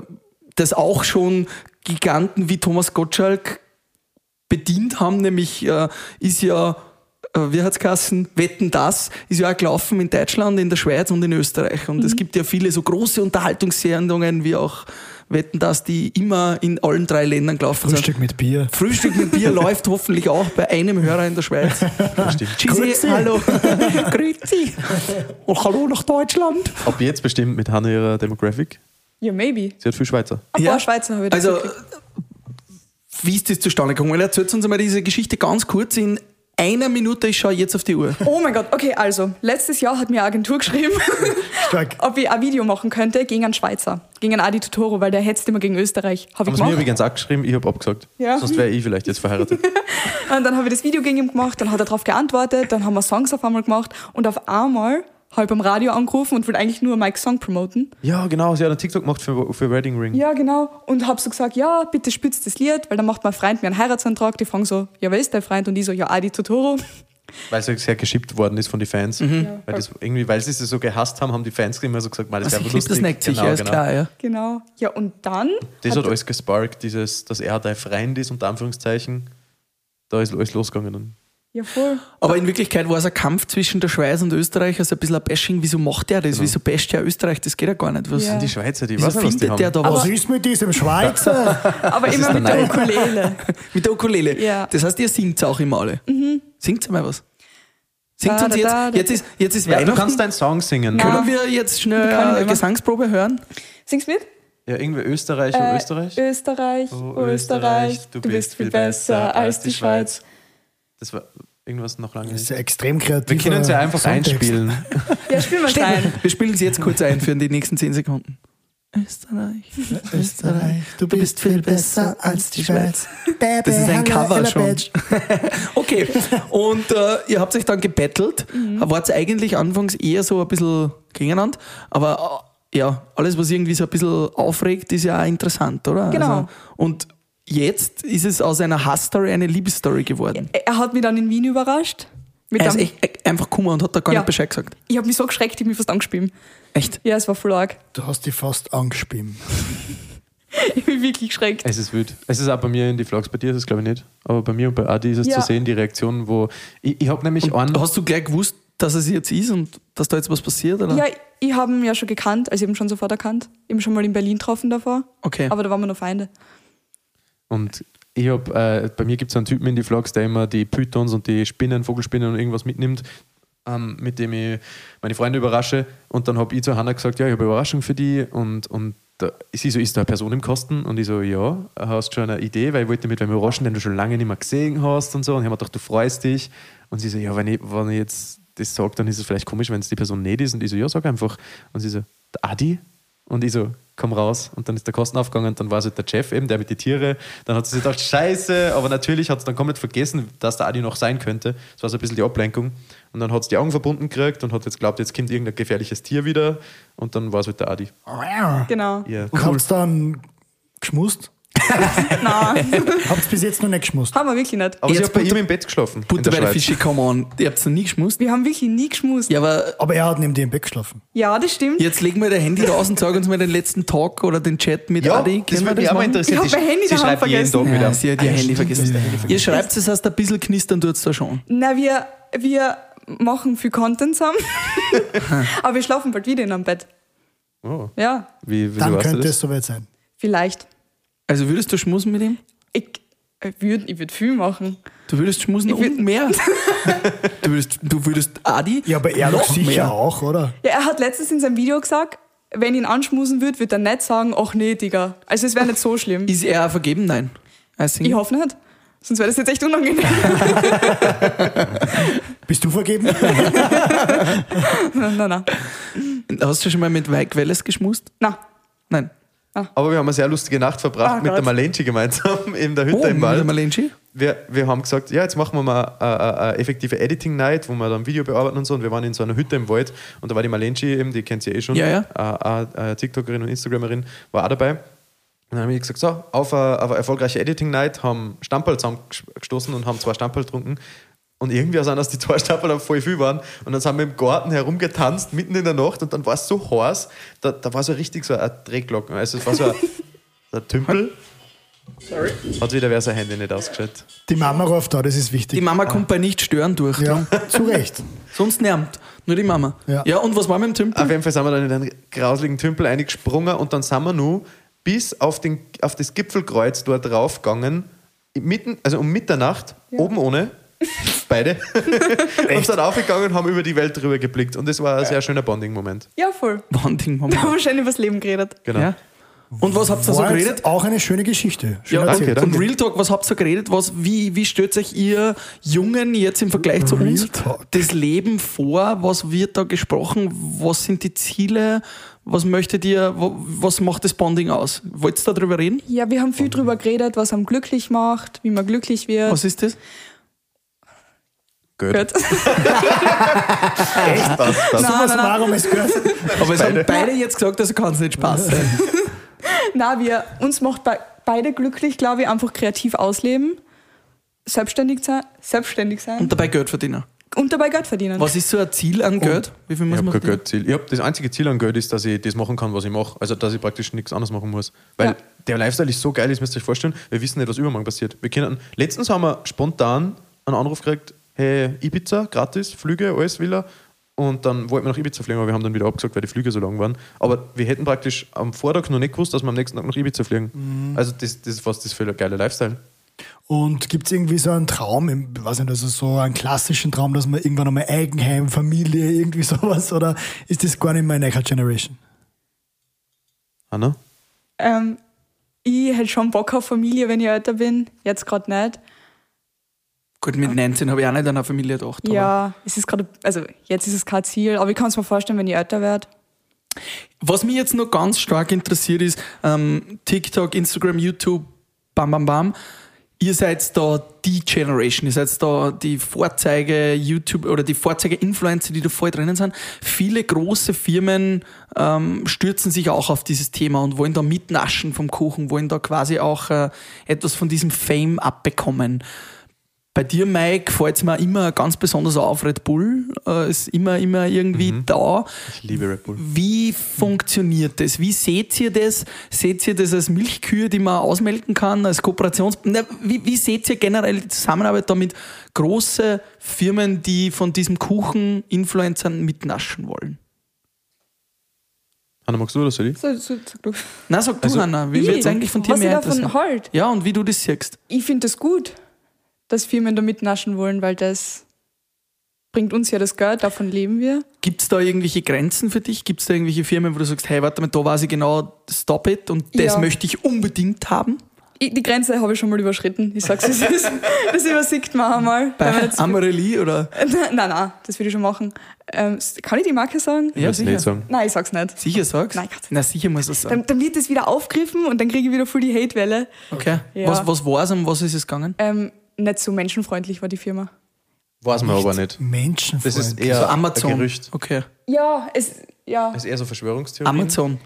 das auch schon Giganten wie Thomas Gottschalk bedient haben, nämlich äh, ist ja, wie hat's geheißen, Wetten das, ist ja auch gelaufen in Deutschland, in der Schweiz und in Österreich. Und es gibt ja viele so große Unterhaltungssendungen wie auch Wetten das, die immer in allen drei Ländern gelaufen sind. Frühstück mit Bier. Frühstück mit Bier läuft hoffentlich auch bei einem Hörer in der Schweiz. Tschüssi, Grüezi. hallo. Grüezi. Und hallo nach Deutschland. Ab jetzt bestimmt mit Hanna ihrer Demographic. Ja, maybe. Sie hat viel Schweizer. Ein Ja. paar Schweizer habe ich dazu Also, gekriegt. wie ist das zustande gekommen? Erzählt uns einmal diese Geschichte ganz kurz in einer Minute. Ich schaue jetzt auf die Uhr. Oh mein Gott, okay, also, letztes Jahr hat mir eine Agentur geschrieben, Stark. ob ich ein Video machen könnte gegen einen Schweizer, gegen einen Adi Totoro, weil der hetzt immer gegen Österreich. Habe Haben ich sie mir übrigens auch geschrieben, ich habe abgesagt. Ja. Sonst wäre ich vielleicht jetzt verheiratet. Und dann habe ich das Video gegen ihn gemacht, dann hat er darauf geantwortet, dann haben wir Songs auf einmal gemacht und auf einmal habe beim Radio angerufen und wollte eigentlich nur Mike's Song promoten. ja, genau, sie hat einen TikTok gemacht für, für Wedding Ring. Ja, genau. Und habe so gesagt, ja, bitte spitzt das Lied, weil dann macht mein Freund mir einen Heiratsantrag. Die fragen so, ja, wer ist dein Freund? Und ich so, ja, Adi Totoro. Weil es ja sehr geschippt worden ist von den Fans. Mhm. Weil, das irgendwie, weil sie es so gehasst haben, haben die Fans immer so gesagt, mal, das Also, wäre ich lustig. das neckt sich, Genau, ja, ist genau. klar, ja. Genau. Ja, und dann Das hat alles gesparkt, dieses, dass er dein Freund ist, unter Anführungszeichen. Da ist alles losgegangen. Ja, voll. Aber in Wirklichkeit war es ein Kampf zwischen der Schweiz und Österreich, also ein bisschen ein Bashing. Wieso macht der das? Wieso basht der Österreich? Das geht ja gar nicht. Was, Ja. die Schweizer, die Wieso was findet haben. der da Was was? ist mit diesem Schweizer? Aber ist immer der mit der. Ukulele. Mit der Ukulele. Ja. Das heißt, ihr singt auch immer alle. Singt mal was. Singt Da, uns da, jetzt. da, da. Jetzt ist, jetzt ist ja, du Weihnachten. kannst deinen Song singen. Nein. Können wir jetzt schnell eine. Gesangsprobe hören? Singst mit? Ja, irgendwie Österreich, Äh, Österreich. Österreich, Oh, Österreich, du bist viel besser als die Schweiz. Das war irgendwas noch lange Das ist ja extrem kreativ. Wir können sie einfach einspielen. Ja, spielen wir rein. Wir spielen sie jetzt kurz ein für die nächsten 10 Sekunden. Österreich, Österreich, du bist viel besser als die Schweiz. Das ist ein Cover schon. Okay, und äh, ihr habt euch dann gebettelt. Mhm. Wart eigentlich anfangs eher so ein bisschen gegeneinander, aber äh, ja, alles, was irgendwie so ein bisschen aufregt, ist ja auch interessant, oder? Genau. Also, und jetzt ist es aus einer Hassstory eine Liebesstory geworden. Er hat mich dann in Wien überrascht. Mit Er ist einem, echt äh, einfach gekommen und hat da gar Ja. nicht Bescheid gesagt. ich habe mich so geschreckt, ich habe mich fast angespielt. Echt? Ja, es war voll arg. Du hast dich fast angespielt. Ich bin wirklich geschreckt. Es ist wild. Es ist auch bei mir in die Vlogs, bei dir ist es glaube ich nicht. Aber bei mir und bei Adi ist es Ja. zu sehen, die Reaktion, wo. Ich, ich habe nämlich einen. Hast du gleich gewusst, dass es jetzt ist und dass da jetzt was passiert? Oder? Ja, ich habe ihn ja schon gekannt, also eben schon sofort erkannt. Eben schon mal in Berlin getroffen davor. Okay. Aber da waren wir noch Feinde. Und ich hab, äh, bei mir gibt es einen Typen in die Vlogs, der immer die Pythons und die Spinnen, Vogelspinnen und irgendwas mitnimmt, ähm, mit dem ich meine Freunde überrasche. Und dann habe ich zu Hannah gesagt, ja, ich habe Überraschung für die. Und, und sie so, ist da eine Person im Kosten? Und ich so, ja, hast schon eine Idee, weil ich wollte mit wem überraschen, den du schon lange nicht mehr gesehen hast und so. Und ich habe mir gedacht, du freust dich. Und sie so, ja, wenn ich, wenn ich jetzt das sage, dann ist es vielleicht komisch, wenn es die Person nicht ist. Und ich so, ja, sag einfach. Und sie so, Adi? Und ich so, komm raus. Und dann ist der Kosten aufgegangen und dann war es halt der Chef eben, der mit den Tieren. Dann hat sie sich gedacht, scheiße, aber natürlich hat sie dann komplett vergessen, dass der Adi noch sein könnte. Das war so ein bisschen die Ablenkung. Und dann hat sie die Augen verbunden gekriegt und hat jetzt glaubt, jetzt kommt irgendein gefährliches Tier wieder. Und dann war es halt der Adi. Genau. Ja. Und habt dann geschmust? Nein, Habt ihr bis jetzt noch nicht geschmust? haben wir wirklich nicht. Aber sie Jetzt hat bei ihm im Bett geschlafen. Butter bei der. Fische, come on. Ihr habt es noch nie geschmust. Wir haben wirklich nie geschmust. Ja, aber Aber er hat neben dir im Bett geschlafen. Ja, das stimmt. jetzt legen wir dein Handy raus und sag uns mal den letzten Talk oder den Chat mit Ja, Adi. das Können wir würde mich auch mal interessieren. Ich hab mein Handy sie daheim schreibt jeden vergessen. Tag wieder. Ja, sie hat ihr Handy vergessen. das Ihr schreibt es, heißt ein bisschen knistern tut es da schon. Na, wir, wir machen viel Content zusammen. Aber wir schlafen bald wieder in einem Bett. Oh. Ja, Wie, wieso Dann könnte das? es soweit sein. vielleicht. Also würdest du schmusen mit ihm? Ich, Ich würde ich würd viel machen. Du würdest schmusen Ich würd- und mehr. du, würdest, du würdest Adi Ja, aber er doch noch sicher mehr. auch, oder? Ja, er hat letztens in seinem Video gesagt, wenn ihn anschmusen würde, würde er nicht sagen, ach nee, Digga. Also es wäre nicht so schlimm. Ist er vergeben? Nein. Ich hoffe nicht. Sonst wäre das jetzt echt unangenehm. Bist du vergeben? nein, nein, nein. Hast du schon mal mit Mike Welles geschmust? Nein. Nein. Aber wir haben eine sehr lustige Nacht verbracht Ah, mit der. Malenchi gemeinsam in der Hütte Oh, im mit Wald. der Malenchi? wir, wir haben gesagt, ja, jetzt machen wir mal eine, effektive Editing-Night, wo wir dann Video bearbeiten und so. Und wir waren in so einer Hütte im Wald und da war die Malenchi eben, die kennt ihr eh schon, Ja, ja. Eine, eine TikTokerin und Instagramerin, war auch dabei. Und dann haben wir gesagt, so, auf eine, auf eine erfolgreiche Editing-Night, haben Stamperl zusammengestoßen und haben zwei Stamperl getrunken. Und irgendwie sind das die zwei Stamperl voll viel waren. Und dann sind wir im Garten herumgetanzt, mitten in der Nacht. Und dann war es so heiß, da, da war so richtig so eine Drehglocken. Also es war so ein, ein Tümpel. Sorry. Hat wieder wer sein Handy nicht ausgeschaltet. Die Mama ruft da, das ist wichtig. Die Mama kommt bei nicht stören durch. ja, zu Recht. Sonst nervt. Nur die Mama. Ja. und was war mit dem Tümpel? Auf jeden Fall sind wir dann in einen grauseligen Tümpel eingesprungen und dann sind wir nur bis auf, den, auf das Gipfelkreuz dort draufgegangen, mitten, also um Mitternacht, oben ohne, beide, und sind aufgegangen und haben über die Welt drüber geblickt. Und das war ein sehr schöner Bonding-Moment. Ja, voll. Wanding, Wir haben schon übers Leben geredet. Genau. Ja. Und was habt ihr so geredet? auch eine schöne Geschichte. Schön Ja, danke. und Real Talk, was habt ihr geredet? Was, wie, wie stellt euch ihr Jungen jetzt im Vergleich zu Real uns Talk. das Leben vor? Was wird da gesprochen? Was sind die Ziele? Was möchtet ihr, was macht das Bonding aus? Wollt ihr darüber reden? Ja, wir haben viel drüber geredet, was einem glücklich macht, wie man glücklich wird. Was ist das? Gut. Gut. Das, das. So Nein, nein. warum es gehört. Aber es haben beide jetzt gesagt, also kann es nicht Spaß sein. Na, wir, uns macht be beide glücklich, glaube ich, einfach kreativ ausleben, selbstständig sein, selbstständig sein Und dabei Geld verdienen. und dabei Geld verdienen. Was ist so ein Ziel an Geld? Wie viel Ich muss habe man kein? Geldziel. Ich hab, das einzige Ziel an Geld ist, dass ich das machen kann, was ich mache. Also, dass ich praktisch nichts anderes machen muss. Weil Ja. der Lifestyle ist so geil, das müsst ihr euch vorstellen. Wir wissen nicht, was übermorgen passiert. Wir können, letztens haben wir spontan einen Anruf gekriegt: hey, Ibiza, gratis, Flüge, alles Villa. Und dann wollten wir nach Ibiza fliegen, aber wir haben dann wieder abgesagt, weil die Flüge so lang waren. Aber wir hätten praktisch am Vortag noch nicht gewusst, dass wir am nächsten Tag nach Ibiza fliegen. Mhm. Also, das, das ist was das für ein geiler Lifestyle. Und gibt es irgendwie so einen Traum, im- weiß nicht, also so einen klassischen Traum, dass man irgendwann einmal Eigenheim, Familie, irgendwie sowas? Oder ist das gar nicht mehr Necker Generation? Hanna? ähm, ich hätte schon Bock auf Familie, wenn ich älter bin. Jetzt gerade nicht. Gut, mit 19 habe ich auch nicht an eine Familie gedacht. Ja, es ist gerade, also jetzt ist es kein Ziel, aber ich kann es mir vorstellen, wenn ich älter werde. Was mich jetzt noch ganz stark interessiert ist, ähm, TikTok, Instagram, YouTube, bam, bam, bam. Ihr seid da die Generation, ihr seid da die Vorzeige YouTube oder die Vorzeige Influencer, die da voll drinnen sind. Viele große Firmen ähm, stürzen sich auch auf dieses Thema und wollen da mitnaschen vom Kuchen, wollen da quasi auch äh, etwas von diesem Fame abbekommen. Bei dir, Mike, fällt es mir immer ganz besonders auf. Red Bull äh, ist immer, immer irgendwie da. Ich liebe Red Bull. Wie funktioniert das? Wie seht ihr das? Seht ihr das als Milchkühe, die man ausmelken kann, als Kooperations... Na, wie, wie seht ihr generell die Zusammenarbeit da mit großen Firmen, die von diesem Kuchen Influencern mitnaschen wollen? Hanna, magst du oder soll ich? So, so, sag du. Na, sag du, Also, Hanna, wie wird es eigentlich von dir was ich mehr davon interessieren? halt. Ja, und wie du das siehst. Ich finde das gut, dass Firmen da mitnaschen wollen, weil das bringt uns ja das Geld, davon leben wir. Gibt es da irgendwelche Grenzen für dich? Gibt es da irgendwelche Firmen, wo du sagst, hey, warte mal, da weiß ich genau, stop it und das Ja. möchte ich unbedingt haben? Ich, die Grenze habe ich schon mal überschritten. Ich sag's, es ist. Das übersiegt man einmal. man Bei Amorelie oder? Nein, nein, das würde ich schon machen. Ähm, kann ich die Marke sagen? Ja, Willst du nicht sagen. Nein, ich sag's nicht. Sicher sagst? Nein, Gott. Na, sicher muss das sagen. Dann, dann wird das wieder aufgegriffen und dann kriege ich wieder voll die Hate-Welle. Okay. Ja. Was, was war es, um was ist es gegangen? Ähm, nicht so menschenfreundlich war die Firma. Weiß man aber nicht. Menschenfreund. Das ist eher so Amazon. ein Gerücht. Okay. Ja, es. Ja. Das ist eher so Verschwörungstheorie. Amazon.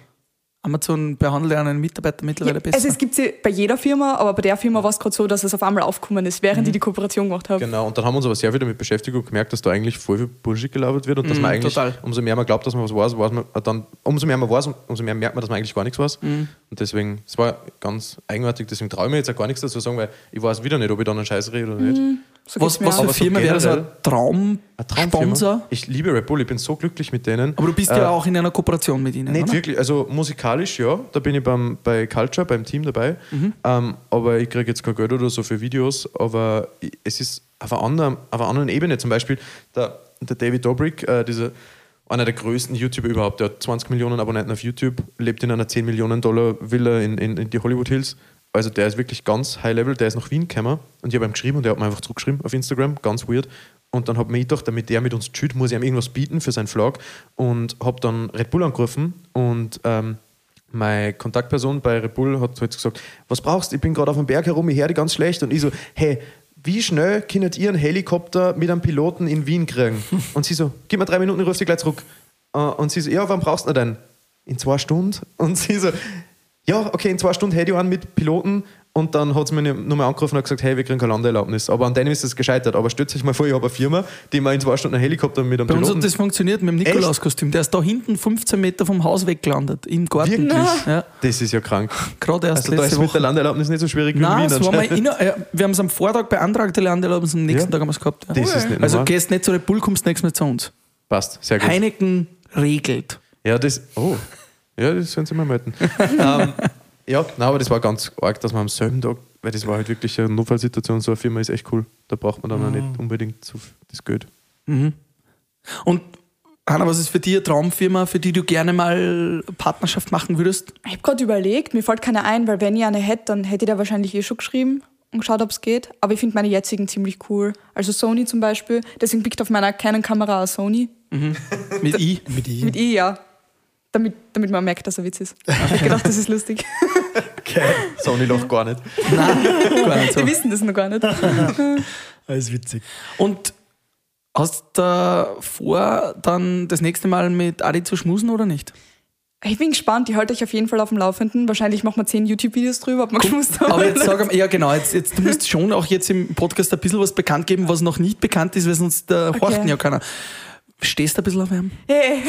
Amazon behandelt ja einen Mitarbeiter mittlerweile besser. Also es gibt sie bei jeder Firma, aber bei der Firma war es gerade so, dass es auf einmal aufgekommen ist, während Mhm. die die Kooperation gemacht haben. Genau, und dann haben wir uns aber sehr viel damit beschäftigt und gemerkt, dass da eigentlich voll viel Bullshit gelabert wird und dass Mhm, man eigentlich, total. umso mehr man glaubt, dass man was weiß, weiß man dann, umso mehr man weiß, umso mehr merkt man, dass man eigentlich gar nichts weiß. Mhm. Und deswegen, es war ganz eigenartig, deswegen traue ich mir jetzt auch gar nichts dazu sagen, weil ich weiß wieder nicht, ob ich dann einen Scheiß rede oder nicht. So Was, was für so Firma wäre so ein Traumfirma. Traumsponsor? Ich liebe Red Bull, ich bin so glücklich mit denen. Aber du bist Äh, ja auch in einer Kooperation mit ihnen, Nicht oder? wirklich, also musikalisch ja, da bin ich beim, bei Culture, beim Team dabei. Ähm, aber ich kriege jetzt kein Geld oder so für Videos, aber ich, es ist auf einer anderen, auf einer anderen Ebene. Zum Beispiel der, der David Dobrik, äh, dieser, einer der größten YouTuber überhaupt, der hat 20 Millionen Abonnenten auf YouTube, lebt in einer 10 Millionen Dollar Villa in, in, in die Hollywood Hills. Also der ist wirklich ganz high level, der ist nach Wien gekommen und ich habe ihm geschrieben und der hat mir einfach zurückgeschrieben auf Instagram, ganz weird. Und dann habe ich mir gedacht, damit der mit uns chillt, muss ich ihm irgendwas bieten für seinen Vlog und habe dann Red Bull angerufen und ähm, meine Kontaktperson bei Red Bull hat halt gesagt, was brauchst du? Ich bin gerade auf dem Berg herum, ich höre ganz schlecht. Und ich so, hey, wie schnell könnt ihr einen Helikopter mit einem Piloten in Wien kriegen? Und sie so, gib mir drei Minuten, ich rufe dich gleich zurück. Äh, Und sie so, ja, wann brauchst du denn? In zwei Stunden? Und sie so, ja, okay, in zwei Stunden hätte ich einen mit Piloten. Und dann hat sie mich nochmal angerufen und gesagt, hey, wir kriegen keine Landeerlaubnis. Aber an denen ist es gescheitert. Aber stellt euch mal vor, ich habe eine Firma, die mir in zwei Stunden einen Helikopter mit einem Bei uns Piloten... hat das funktioniert mit dem? Nikolaus-Kostüm. Der ist da hinten 15 Meter vom Haus weggelandet, im Garten. Ja, Das ist ja krank. gerade erst Also da ist letzte mit der. Landeerlaubnis nicht so schwierig wie in Nein, Wien es war inner, äh, wir haben es am Vortag beantragt, die Landeerlaubnis, am nächsten Ja? Tag haben wir es gehabt. Ja. Das ist nicht also normal. gehst nicht zu Red Bull, kommst nächstes Mal zu uns. Passt, sehr gut. Heineken regelt. Ja, das. Oh. Ja, das sollen sie mal melden. ähm, ja, nein, aber das war ganz arg, dass man am selben Tag, weil das war halt wirklich eine Notfallsituation, so eine Firma ist echt cool. Da braucht man dann auch nicht unbedingt so viel- das Geld. Und Hanna, was ist für dich eine Traumfirma, für die du gerne mal Partnerschaft machen würdest? Ich habe gerade überlegt, mir fällt keine ein, weil wenn ich eine hätte, dann hätte ich da wahrscheinlich eh schon geschrieben und geschaut, ob es geht. Aber ich finde meine jetzigen ziemlich cool. Also Sony zum Beispiel, deswegen pickt auf meiner Canon-Kamera auch Sony. Mit I. Mit I. Mit I, ja. Damit, damit man merkt, dass er Witz ist. Ich habe gedacht, das ist lustig. Okay. Sony Loch gar nicht. Nein, gar nicht so. Die wissen das noch gar nicht. Alles witzig. Und hast du vor, dann das nächste Mal mit Adi zu schmusen oder nicht? Ich bin gespannt, ich halte euch auf jeden Fall auf dem Laufenden. Wahrscheinlich machen wir zehn YouTube-Videos drüber, ob wir geschmust haben. Aber jetzt sag mal, ja genau, jetzt, jetzt, du musst schon auch jetzt im Podcast ein bisschen was bekannt geben, was noch nicht bekannt ist, weil sonst äh, Okay. horchten ja keiner. Stehst du ein bisschen auf ihm? Hey.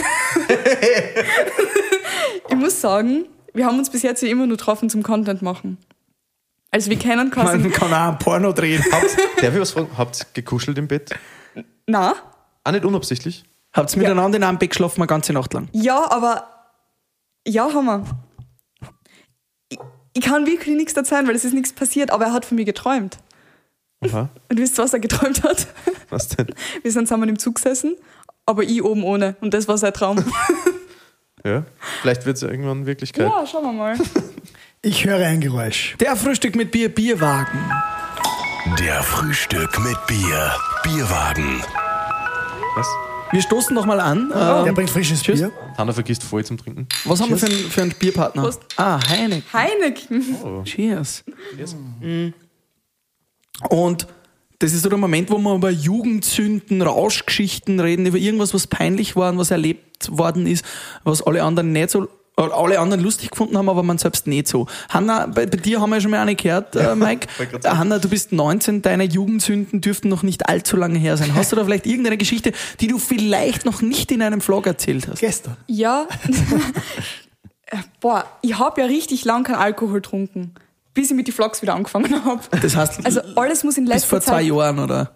ich muss sagen, wir haben uns bis jetzt ja immer nur getroffen zum Content machen. Also wir kennen quasi. Man kann auch ein Porno drehen. Habt, darf ich was fragen? Habt ihr gekuschelt im Bett? Na, Auch nicht unabsichtlich? Habt ihr miteinander in einem Bett geschlafen, eine ganze Nacht lang? ja, aber ja, haben wir. Ich, ich kann wirklich nichts erzählen, weil es ist nichts passiert, aber er hat von mir geträumt. Aha. Und wisst ihr, was er geträumt hat? Was denn? Wir sind zusammen im Zug gesessen, aber ich oben ohne. Und das war sein Traum. Ja. Vielleicht wird es ja irgendwann Wirklichkeit. ja, schauen wir mal. Ich höre ein Geräusch. Der Frühstück mit Bier, Bierwagen. Der Frühstück mit Bier. Bierwagen. Was? Wir stoßen nochmal an. Der Ähm, bringt frisches Tschüss. Bier. Hanna vergisst voll zum Trinken. was haben wir für einen, für einen Bierpartner? Prost. Ah, Heineken. Heineken. Cheers. Mhm. Und das ist so der Moment, wo wir über Jugendsünden, Rauschgeschichten reden, über irgendwas, was peinlich war und was erlebt worden ist, was alle anderen nicht so äh, alle anderen lustig gefunden haben, aber man selbst nicht so. Hanna, bei, bei dir haben wir ja schon mal eine gehört, äh, Mike. Äh. Hanna, du bist 19, deine Jugendsünden dürften noch nicht allzu lange her sein. Hast du da vielleicht irgendeine Geschichte, die du vielleicht noch nicht in einem Vlog erzählt hast? Gestern. Ja. Boah, ich habe ja richtig lang keinen Alkohol getrunken, bis ich mit den Vlogs wieder angefangen habe. Das heißt, Also alles muss in bis letzter vor zwei Zeit. Jahren, oder?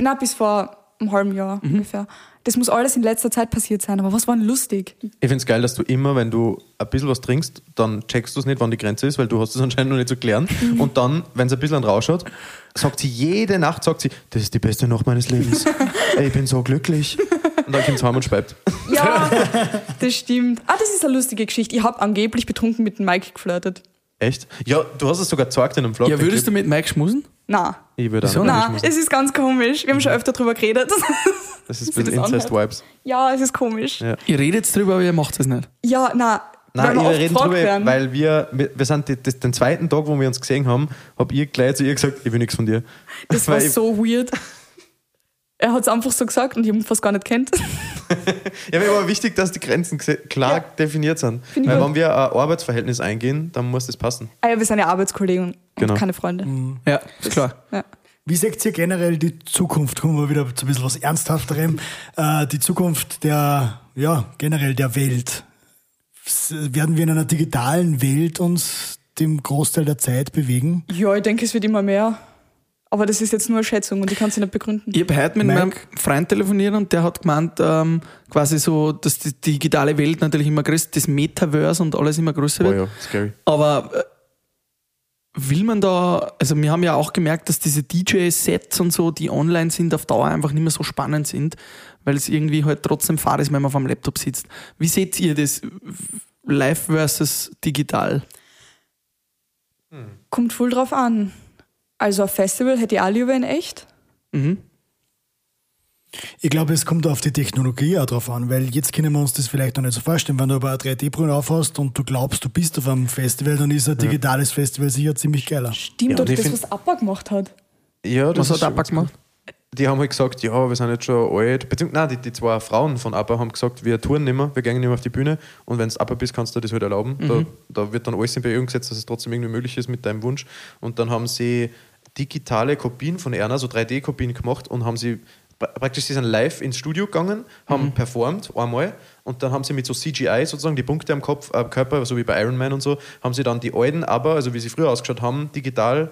Na, bis vor einem halben Jahr Mhm. ungefähr. Das muss alles in letzter Zeit passiert sein. Aber was war denn lustig? Ich finde es geil, dass du immer, wenn du ein bisschen was trinkst, dann checkst du es nicht, wann die Grenze ist, weil du hast es anscheinend noch nicht zu klären. Und dann, wenn es ein bisschen rausschaut, sagt sie jede Nacht, sagt sie, das ist die beste Nacht meines Lebens. Ey, ich bin so glücklich. Und dann kommt sie heim und speibt. Ja, das stimmt. Ah, das ist eine lustige Geschichte. Ich habe angeblich betrunken mit dem Mike geflirtet. Echt? Ja, du hast es sogar gezeigt in einem Vlog. Ja, würdest du mit Mike schmusen? Na, Ich würde Wieso auch nicht? nicht na, schmusen. es ist ganz komisch. Wir haben schon öfter drüber geredet. Das ist ein bisschen Incest-Vibes. ja, es ist komisch. Ja. Ihr redet drüber, aber ihr macht es nicht. Ja, na, Nein, weil wir reden drüber, werden. weil wir, wir, sind die, das, den zweiten Tag, wo wir uns gesehen haben, habe ich gleich zu ihr gesagt, ich will nichts von dir. Das war Weil ich- so weird. Er hat es einfach so gesagt und ich habe ihn fast gar nicht kennt. Ja, mir war wichtig, dass die Grenzen klar Ja. definiert sind. Find Weil gut. wenn wir ein Arbeitsverhältnis eingehen, dann muss das passen. Ah ja, wir sind ja Arbeitskollegen und Genau. keine Freunde. Ja, ist klar. Ja. Wie seht ihr generell die Zukunft? Kommen wir wieder zu ein bisschen was Ernsthafterem. Äh, die Zukunft der, ja, generell der Welt. Werden wir in einer digitalen Welt uns dem Großteil der Zeit bewegen? ja, ich denke, es wird immer mehr. Aber das ist jetzt nur eine Schätzung und ich kann sie nicht begründen. Ich habe heute mit Mike? meinem Freund telefoniert und der hat gemeint, ähm, quasi so, dass die digitale Welt natürlich immer größer, das Metaverse und alles immer größer Oh wird. ja, scary. Aber äh, will man da, also wir haben ja auch gemerkt, dass diese DJ-Sets und so, die online sind, auf Dauer einfach nicht mehr so spannend sind, weil es irgendwie halt trotzdem fad ist, wenn man auf dem Laptop sitzt. Wie seht ihr das live versus digital? Kommt voll drauf an. Also auf Festival hätte ich auch lieber in echt. Mhm. Ich glaube, es kommt auf die Technologie auch drauf an, weil jetzt können wir uns das vielleicht noch nicht so vorstellen. Wenn du aber eine 3D-Brille aufhast und du glaubst, du bist auf einem Festival, dann ist ein digitales Festival sicher ziemlich geiler. Stimmt, Ja, oder das, was ABBA gemacht hat. Ja, das Was ist hat ABBA gemacht? Die haben halt gesagt, ja, wir sind jetzt schon alt. Beziehungsweise, nein, die, die zwei Frauen von ABBA haben gesagt, wir touren nicht mehr, wir gehen nicht mehr auf die Bühne und wenn du ABBA bist, kannst du dir das halt erlauben. Da, da wird dann alles in Bewegung gesetzt, dass es trotzdem irgendwie möglich ist mit deinem Wunsch. Und dann haben sie digitale Kopien von Erna, so 3D-Kopien gemacht und haben sie pra- praktisch, sie sind live ins Studio gegangen, haben performt einmal und dann haben sie mit so CGI sozusagen die Punkte am Kopf, am Körper, so wie bei Iron Man und so, haben sie dann die alten ABBA, also wie sie früher ausgeschaut haben, digital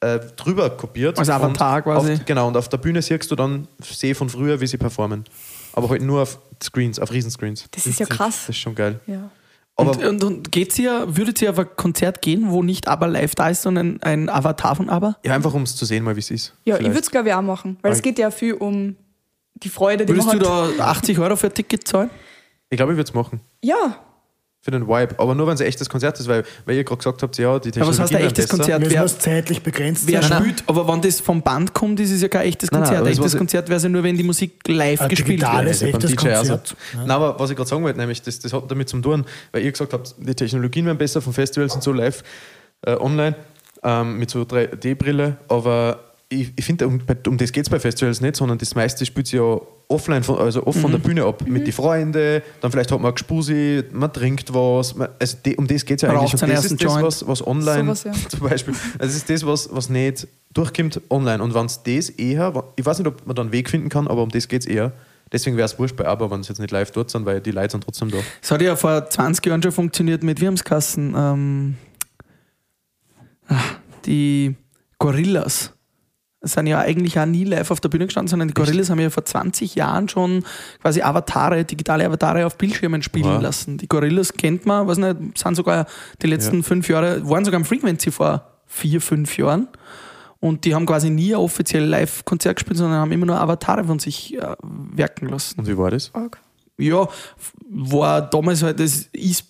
äh, drüber kopiert. Als Avatar Und quasi. Auf, genau, und auf der Bühne siehst du dann See von früher, wie sie performen. Aber halt nur auf Screens, auf Riesenscreens. Das ist ja krass. Das ist schon geil. Ja. Aber und, und, und geht's ihr, würdet ihr auf ein Konzert gehen, wo nicht ABBA live da ist, sondern ein Avatar von ABBA? ja, einfach um es zu sehen, mal wie es ist. Ja, ich Vielleicht. würde es glaube ich auch machen, weil es Aber- geht ja viel um die Freude, die Würdest man du hat. da 80 Euro für ein Ticket zahlen? ich glaube, ich würde es machen. Ja, Für den Vibe. Aber nur, wenn es ein echtes Konzert ist, weil, weil ihr gerade gesagt habt, ja, die Aber was Technologie heißt ein echtes besser. Konzert? Wer, es zeitlich begrenzt wer sein? spielt? Aber wenn das vom Band kommt, ist es ja kein echtes Nein, nein, Konzert. ein echtes Konzert wäre es ja nur, wenn die Musik live Ein gespielt wird. Ja, beim echtes also. Konzert. Ja. Nein, aber was ich gerade sagen wollte, nämlich, das, das hat damit zu tun, weil ihr gesagt habt, die Technologien werden besser von Festivals und so live äh, online ähm, mit so 3D-Brille, aber ich, ich finde, um, um das geht es bei Festivals nicht, sondern das meiste spielt sich ja offline, von, also oft von der Bühne ab, mit den Freunden, dann vielleicht hat man Gespusi, man trinkt was, man, also die, um das geht es ja eigentlich. Und das ist das, Joint. was, was online Sowas, ja. zum Beispiel, also ist das, was, was nicht durchkommt online und wenn es das eher, ich weiß nicht, ob man da einen Weg finden kann, aber um das geht es eher. Deswegen wäre es wurscht bei ABBA, wenn es jetzt nicht live dort sind, weil die Leute sind trotzdem da. Es hat ja vor 20 Jahren schon funktioniert mit Wirmskassen. Ähm, ah, die Gorillas sind ja eigentlich auch nie live auf der Bühne gestanden, sondern die Gorillas haben ja vor 20 Jahren schon quasi Avatare, digitale Avatare auf Bildschirmen spielen Ja. lassen. Die Gorillas kennt man, weiß nicht, sind sogar die letzten Ja. fünf Jahre, waren sogar am Frequency vor vier, fünf Jahren. Und die haben quasi nie ein offiziell Live-Konzert gespielt, sondern haben immer nur Avatare von sich äh, werken lassen. Und wie war das? Ja, war damals halt, das ist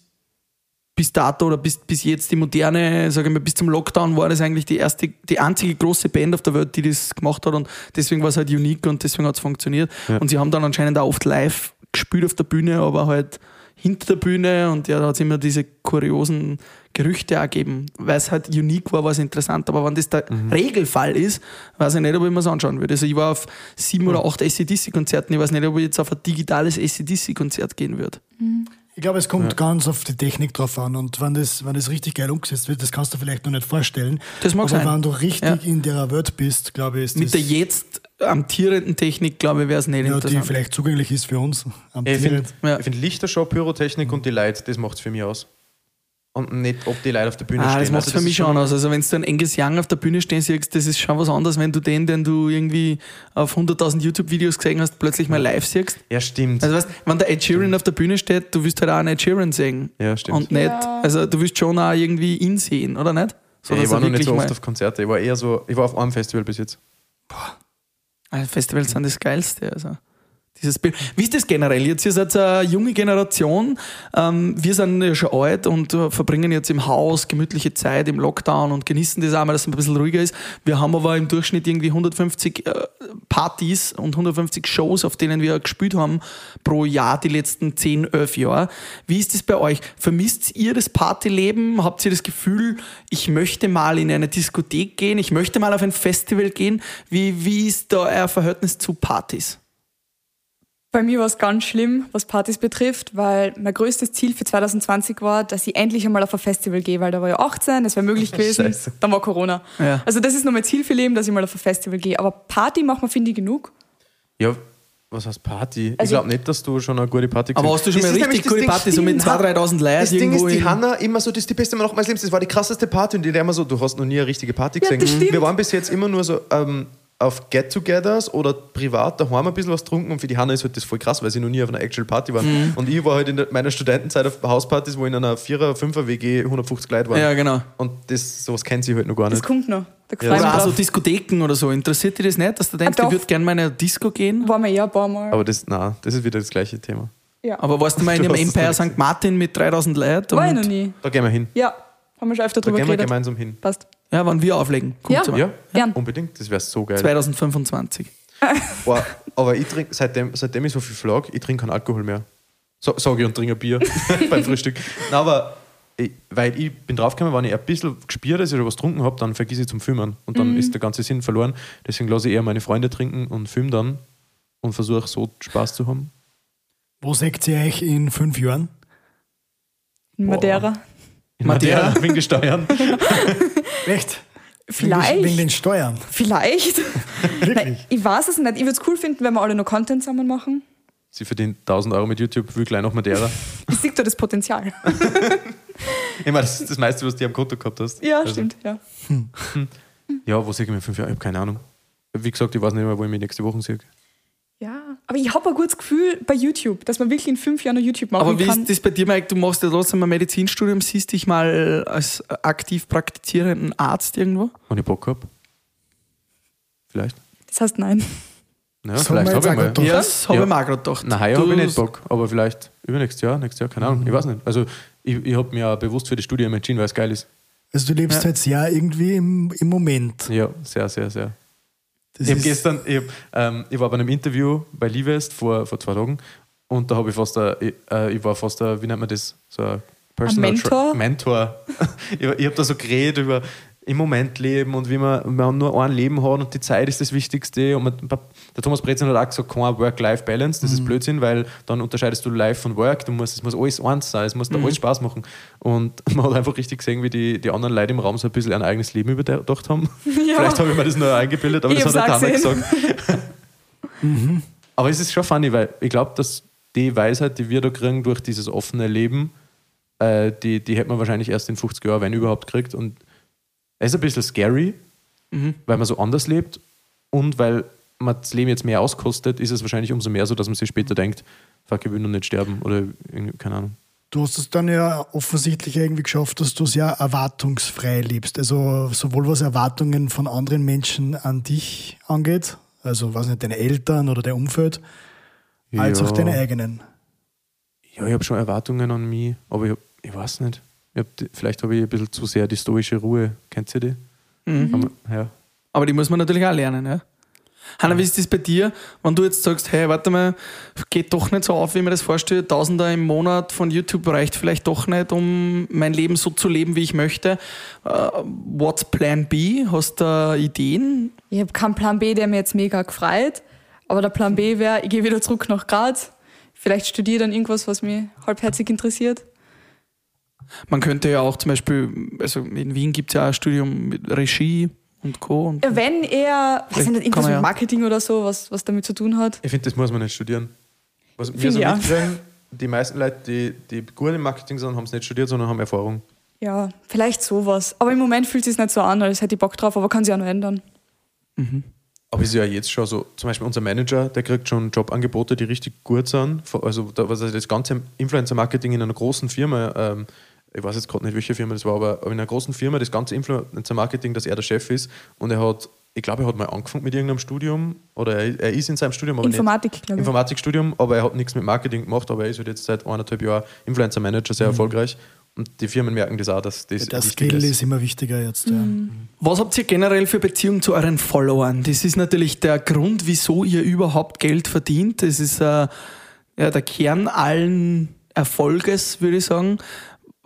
bis dato oder bis, bis jetzt die moderne, sage ich mal, bis zum Lockdown war das eigentlich die erste, die einzige große Band auf der Welt, die das gemacht hat und deswegen war es halt unique und deswegen hat es funktioniert. Ja. Und sie haben dann anscheinend auch oft live gespielt auf der Bühne, aber halt hinter der Bühne und ja, da hat es immer diese kuriosen Gerüchte ergeben. Weil es halt unique war, war es interessant. Aber wenn das der Regelfall ist, weiß ich nicht, ob ich mir das anschauen würde. Also ich war auf sieben oder acht ACDC-Konzerten, ich weiß nicht, ob ich jetzt auf ein digitales ACDC-Konzert gehen würde. Ich glaube, es kommt ganz auf die Technik drauf an. Und wenn das, wenn das richtig geil umgesetzt wird, das kannst du vielleicht noch nicht vorstellen. Das mag Aber sein. wenn du richtig Ja. in der Welt bist, glaube ich, ist Mit das, der jetzt amtierenden Technik, glaube ich, wäre es nicht ja, die interessant. vielleicht zugänglich ist für uns. Am Ich finde Ja. find Lichtershow, Pyrotechnik und die Leute, das macht es für mich aus. Und nicht, ob die Leute auf der Bühne Ah, stehen. das macht Also für mich schon aus. Also wenn du einen Angus Young auf der Bühne stehen siehst, das ist schon was anderes, wenn du den, den du irgendwie auf 100.000 YouTube-Videos gesehen hast, plötzlich mal live siehst. Ja, stimmt. Also weißt, wenn der Ed Sheeran auf der Bühne steht, du willst halt auch einen Ed Sheeran sehen. Ja, stimmt. Und nicht, Ja. also du willst schon auch irgendwie ihn sehen, oder nicht? So, ja, ich war noch nicht so oft auf Konzerte. Ich war eher so, ich war auf einem Festival bis jetzt. Also Festivals sind das Geilste. Also. Dieses Bild. Wie ist das generell? Jetzt ihr seid eine junge Generation. Ähm, wir sind ja schon alt und äh, verbringen jetzt im Haus gemütliche Zeit im Lockdown und genießen das auch mal, dass es ein bisschen ruhiger ist. Wir haben aber im Durchschnitt irgendwie 150 äh, Partys und 150 Shows, auf denen wir gespielt haben pro Jahr die letzten 10, 11 Jahre. Wie ist das bei euch? Vermisst ihr das Partyleben? Habt ihr das Gefühl, ich möchte mal in eine Diskothek gehen? Ich möchte mal auf ein Festival gehen? Wie, wie ist da euer Verhältnis zu Partys? Bei mir war es ganz schlimm, was Partys betrifft, weil mein größtes Ziel für 2020 war, dass ich endlich einmal auf ein Festival gehe, weil da war ja 18, das wäre möglich gewesen, Scheiße. dann war Corona. Ja. Also das ist nur mein Ziel für Leben, dass ich mal auf ein Festival gehe. Aber Party macht man, finde ich, genug. Ja, Was heißt Party? ich Also- glaube nicht, dass du schon eine gute Party Aber gesehen hast du schon Das mal richtig gute Ding, Party, so mit die 2.000, 3.000 Leuten Das Ding ist, die Hanna immer so, das ist die beste Woche meines Lebens. Das war die krasseste Party und die immer so, du hast noch nie eine richtige Party Ja, gesehen. das stimmt. Wir waren bis jetzt immer nur so ähm, auf Get-Togethers oder privat daheim ein bisschen was getrunken und für die Hanna ist halt das voll krass, weil sie noch nie auf einer Actual Party waren. Mhm. Und ich war halt in meiner Studentenzeit auf Hauspartys, wo in einer 4er, 5er WG 150 Leute waren. Ja, genau. Und das, sowas kennt sie halt noch gar Das nicht. kommt noch. Da Ja, Oder mich auch so drauf. Diskotheken oder so. Interessiert dich das nicht, dass du denkst, Ah, ich würde gerne mal in eine Disco gehen? Waren wir ja ein paar Mal. Aber das, na, das ist wieder das gleiche Thema. ja. Aber warst du mal in einem Empire St. Martin mit 3000 Leuten? War ich noch nie. Da gehen wir hin. Ja, haben wir schon öfter Da drüber gehen wir geredet. gemeinsam hin. Passt. Ja, wann wir auflegen. Kommt Ja. zu mir. Ja, Gern. unbedingt. Das wäre so geil. 2025. Boah, aber ich trinke, seitdem, seitdem ich so viel flag, ich trinke keinen Alkohol mehr. So, sage ich und trinke ein Bier beim Frühstück. Nein, aber ich, weil ich bin draufgekommen, wenn ich ein bisschen gespürt, dass ich was getrunken habe, dann vergesse ich zum Filmen. Und dann ist der ganze Sinn verloren. Deswegen lasse ich eher meine Freunde trinken und film dann und versuche so Spaß zu haben. Wo seht ihr euch in fünf Jahren? In Madeira. In Madeira. Madeira, wegen Steuern. Echt? Vielleicht. Wegen den Steuern. Vielleicht. Wirklich? Nein, ich weiß es nicht. Ich würde es cool finden, wenn wir alle noch Content zusammen machen. Sie verdient 1000 Euro mit YouTube, will gleich nach Madeira. Ich sehe da das Potenzial. Ich meine, das ist das meiste, was du am Konto gehabt hast. Ja, Also, stimmt. Ja. Ja, wo sehe ich mich in fünf Jahren? Ich habe keine Ahnung. Wie gesagt, ich weiß nicht mehr, wo ich mich nächste Woche sehe. Ja. Aber ich habe ein gutes Gefühl bei YouTube, dass man wirklich in fünf Jahren noch YouTube machen Aber wie kann. ist das bei dir, Mike? Du machst ja trotzdem ein Medizinstudium, siehst dich mal als aktiv praktizierenden Arzt irgendwo? Wenn ich Bock habe. Vielleicht. Das heißt nein. Ja, Das vielleicht habe ich mal. Ja, das habe Ja. ich mir auch gerade gedacht. Du- habe ich nicht Bock, aber vielleicht übernächstes Jahr, nächstes Jahr, keine Ahnung, ich weiß nicht. Also ich, ich habe mir auch bewusst für das Studium entschieden, weil es geil ist. Also du lebst Ja. halt sehr irgendwie im, im Moment. Ja, sehr, sehr, sehr. Das ich habe gestern, ich, hab, ähm, ich war bei einem Interview bei Livest vor, vor zwei Tagen und da habe ich fast, ein, ich, äh, ich war fast, ein, wie nennt man das, so ein Personal Mentor? Tra- Mentor. ich ich habe da so geredet über im Moment leben und wie man, man nur ein Leben hat und die Zeit ist das Wichtigste. Und man, der Thomas Brezin hat auch gesagt, kein Work-Life-Balance, das ist Blödsinn, weil dann unterscheidest du Life von Work, du musst, es muss alles eins sein, es muss da alles Spaß machen. Und man hat einfach richtig gesehen, wie die, die anderen Leute im Raum so ein bisschen ein eigenes Leben überdacht haben. Vielleicht habe ich mir das nur eingebildet, aber Ich das hat der Tana auch gesagt. Aber es ist schon funny, weil ich glaube, dass die Weisheit, die wir da kriegen durch dieses offene Leben, äh, die, die hätte man wahrscheinlich erst in 50 Jahren, wenn überhaupt, kriegt. Und es ist ein bisschen scary, weil man so anders lebt und weil man das Leben jetzt mehr auskostet, ist es wahrscheinlich umso mehr so, dass man sich später denkt, fuck, ich will noch nicht sterben oder irgendwie- keine Ahnung. Du hast es dann ja offensichtlich irgendwie geschafft, dass du sehr erwartungsfrei lebst. Also sowohl was Erwartungen von anderen Menschen an dich angeht, also was nicht, deine Eltern oder dein Umfeld, als Ja. auch deine eigenen. Ja, ich habe schon Erwartungen an mich, aber ich, hab, ich weiß nicht. Hab vielleicht habe ich ein bisschen zu sehr die stoische Ruhe. Kennt ihr die? Mhm. Ja. Aber die muss man natürlich auch lernen. Ja? Hanna, wie ist das bei dir, wenn du jetzt sagst, hey, warte mal, geht doch nicht so auf, wie ich mir das vorstelle, Tausender im Monat von YouTube reicht vielleicht doch nicht, um mein Leben so zu leben, wie ich möchte. Uh, what's Plan B? Hast du da Ideen? Ich habe keinen Plan B, der mir jetzt mega gefreut. Aber der Plan B wäre, ich gehe wieder zurück nach Graz. Vielleicht studiere dann irgendwas, was mich halbherzig interessiert. Man könnte ja auch zum Beispiel, also in Wien gibt es ja auch ein Studium mit Regie und Co. Und Wenn eher, weiß ich nicht, irgendwas mit ja. Marketing oder so, was, was damit zu tun hat. Ich finde, das muss man nicht studieren. Was wir so mitkriegen, die meisten Leute, die, die gut im Marketing sind, haben es nicht studiert, sondern haben Erfahrung. Ja, vielleicht sowas. Aber im Moment fühlt es sich nicht so an, als hätte ich Bock drauf, aber kann sich auch noch ändern. Aber es ist ja jetzt schon so, zum Beispiel unser Manager, der kriegt schon Jobangebote, die richtig gut sind. Also was also das ganze Influencer-Marketing in einer großen Firma, ähm, ich weiß jetzt gerade nicht, welche Firma das war, aber in einer großen Firma, das ganze Influencer-Marketing, dass er der Chef ist und er hat, ich glaube, er hat mal angefangen mit irgendeinem Studium oder er, er ist in seinem Studium, aber nicht, Informatik, glaube ich. Informatikstudium, aber er hat nichts mit Marketing gemacht, aber er ist halt jetzt seit eineinhalb Jahren Influencer-Manager, sehr erfolgreich. Und die Firmen merken das auch, dass das Der wichtig Skill ist immer wichtiger jetzt. Ja. Was habt ihr generell für Beziehung zu euren Followern? Das ist natürlich der Grund, wieso ihr überhaupt Geld verdient. Das ist äh, ja, der Kern allen Erfolges, würde ich sagen.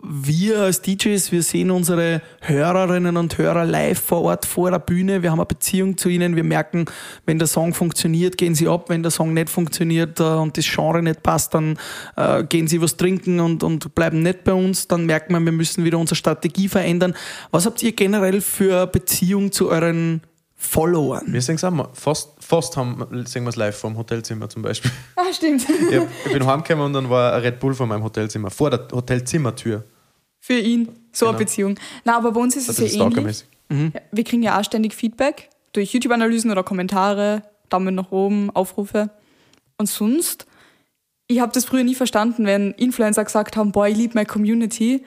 Wir als DJs, wir sehen unsere Hörerinnen und Hörer live vor Ort vor der Bühne. Wir haben eine Beziehung zu ihnen. Wir merken, wenn der Song funktioniert, gehen sie ab. Wenn der Song nicht funktioniert äh, und das Genre nicht passt, dann äh, gehen sie was trinken und, und bleiben nicht bei uns. Dann merkt man, wir müssen wieder unsere Strategie verändern. Was habt ihr generell für Beziehung zu euren Followern. Wir sehen es. Fast, fast haben, sehen wir es live vom Hotelzimmer zum Beispiel. Ah, stimmt. Ich, hab, ich bin heimgekommen und dann war ein Red Bull vor meinem Hotelzimmer, vor der Hotelzimmertür. Für ihn. So eine Genau. Beziehung. Na, aber bei uns ist Das es ist ja ähnlich. Ja, Wir kriegen ja auch ständig Feedback durch YouTube-Analysen oder Kommentare, Daumen nach oben, Aufrufe. Und sonst, ich habe das früher nie verstanden, wenn Influencer gesagt haben, boah, ich liebe meine Community.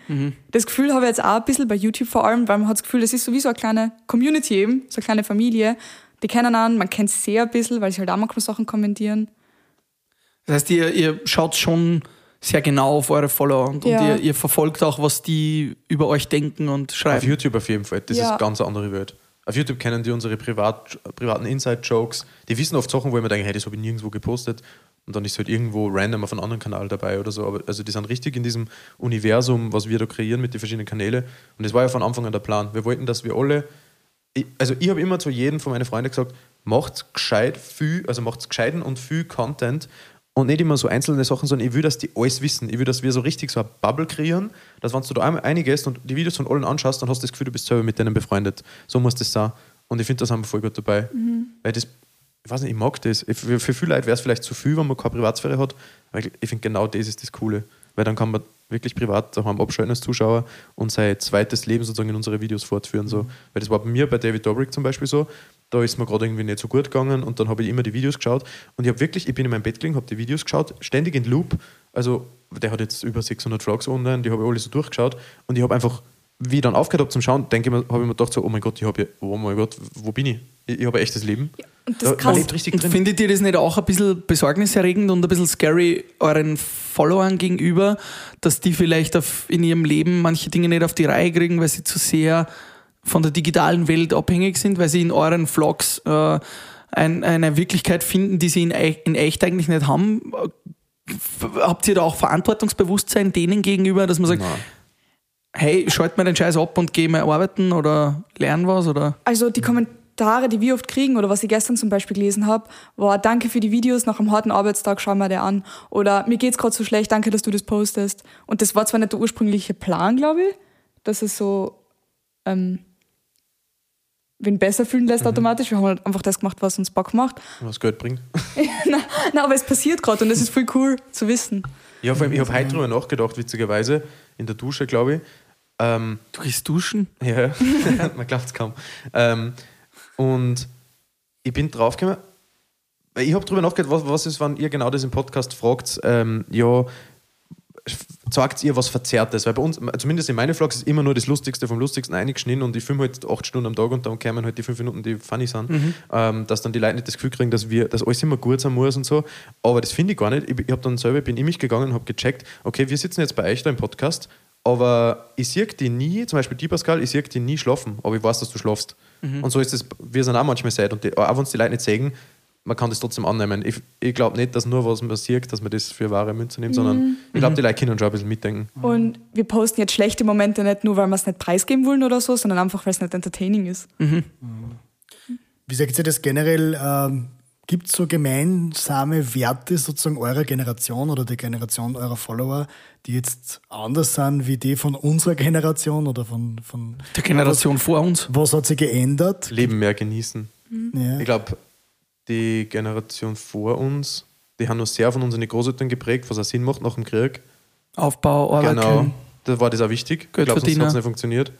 Das Gefühl habe ich jetzt auch ein bisschen bei YouTube vor allem, weil man hat das Gefühl, das ist sowieso eine kleine Community eben, so eine kleine Familie. Die kennen an, man kennt sie sehr ein bisschen, weil sie halt auch manchmal Sachen kommentieren. Das heißt, ihr, ihr schaut schon sehr genau auf eure Follower und, Ja. und ihr, ihr verfolgt auch, was die über euch denken und Auf schreiben. YouTube auf jeden Fall. Das Ja. ist eine ganz andere Welt. Auf YouTube kennen die unsere privat, privaten Inside-Jokes. Die wissen oft Sachen, wo ich mir denke, hey, das habe ich nirgendwo gepostet. Und dann ist halt irgendwo random auf einem anderen Kanal dabei oder so. Aber also die sind richtig in diesem Universum, was wir da kreieren mit den verschiedenen Kanälen. Und das war ja von Anfang an der Plan. Wir wollten, dass wir alle. Ich, also ich habe immer zu jedem von meinen Freunden gesagt, macht gescheit viel, also macht gescheiten und viel Content und nicht immer so einzelne Sachen, sondern ich will, dass die alles wissen. Ich will, dass wir so richtig so eine Bubble kreieren, dass wenn du da einmal eingehst und die Videos von allen anschaust, dann hast du das Gefühl, du bist selber mit denen befreundet. So muss das sein. Und ich finde, das haben wir voll gut dabei. Weil das, ich weiß nicht, ich mag das. Für, für viele Leute wäre es vielleicht zu viel, wenn man keine Privatsphäre hat. Aber ich, ich finde, genau das ist das Coole. Weil dann kann man wirklich privat daheim abschalten als Zuschauer und sein zweites Leben sozusagen in unsere Videos fortführen. So. Weil das war bei mir bei David Dobrik zum Beispiel so. Da ist mir gerade irgendwie nicht so gut gegangen und dann habe ich immer die Videos geschaut. Und ich habe wirklich, ich bin in meinem Bett gelegen, habe die Videos geschaut, ständig in Loop. Also der hat jetzt über 600 Vlogs online, die habe ich alle so durchgeschaut. Und ich habe einfach, wie ich dann aufgehört habe zum Schauen, denke ich mir, habe ich mir gedacht so, oh mein Gott, ich habe ja, oh mein Gott, wo bin ich? Ich, ich habe ein echtes Leben. Und Da- das man krass. lebt richtig Und drin. findet ihr das nicht auch ein bisschen besorgniserregend und ein bisschen scary euren Followern gegenüber, dass die vielleicht auf, in ihrem Leben manche Dinge nicht auf die Reihe kriegen, weil sie zu sehr von der digitalen Welt abhängig sind, weil sie in euren Vlogs äh, ein, eine Wirklichkeit finden, die sie in, ei- in echt eigentlich nicht haben? Habt ihr da auch Verantwortungsbewusstsein denen gegenüber, dass man sagt, Nein. hey, schalt mal den Scheiß ab und geh mal arbeiten oder lern was? Oder? Also die Kommentare, die wir oft kriegen oder was ich gestern zum Beispiel gelesen habe, war Danke für die Videos, nach einem harten Arbeitstag schau mal der an. Oder mir geht's gerade so schlecht, danke, dass du das postest. Und das war zwar nicht der ursprüngliche Plan, glaube ich, dass es so ähm, wen besser fühlen lässt automatisch. Wir haben halt einfach das gemacht, was uns Bock macht. Was Geld bringt. na, na, aber es passiert gerade und es ist voll cool zu wissen. Ja, vor allem, ich habe heute drüber nachgedacht, witzigerweise, in der Dusche, glaube ich. Ähm, Du gehst duschen? ja, man glaubt es kaum. Ähm, und ich bin draufgekommen, ich habe drüber nachgedacht, was, was ist, wenn ihr genau das im Podcast fragt, ähm, ja, sagt ihr was Verzerrtes? Weil bei uns, zumindest in meinen Vlogs, ist immer nur das Lustigste vom Lustigsten eingeschnitten und ich filme halt acht Stunden am Tag und dann kämen halt die fünf Minuten, die funny sind, ähm, dass dann die Leute nicht das Gefühl kriegen, dass wir, dass alles immer gut sein muss und so. Aber das finde ich gar nicht. Ich, ich habe dann selber, bin in mich gegangen und habe gecheckt, okay, wir sitzen jetzt bei euch da im Podcast, aber ich sehe die nie, zum Beispiel die Pascal, ich sehe die nie schlafen, aber ich weiß, dass du schlafst. Und so ist es, wir sind auch manchmal seid und die, auch wenn es die Leute nicht sagen, man kann das trotzdem annehmen. Ich, ich glaube nicht, dass nur was man sieht, dass man das für wahre Münze nimmt, sondern ich glaube, die Leute können schon ein bisschen mitdenken. Und wir posten jetzt schlechte Momente nicht nur, weil wir es nicht preisgeben wollen oder so, sondern einfach, weil es nicht entertaining ist. Wie sagt ihr das generell? Ähm, Gibt es so gemeinsame Werte sozusagen eurer Generation oder der Generation eurer Follower, die jetzt anders sind wie die von unserer Generation oder von, von Der Generation vor uns? was hat sich geändert? Leben mehr genießen. Ja. Ich glaube, die Generation vor uns, die haben noch sehr von unseren Großeltern geprägt, was auch Sinn macht nach dem Krieg. Aufbau, Arbeit. Genau, da war das auch wichtig. Ich Geld glaube, sonst hat es nicht funktioniert.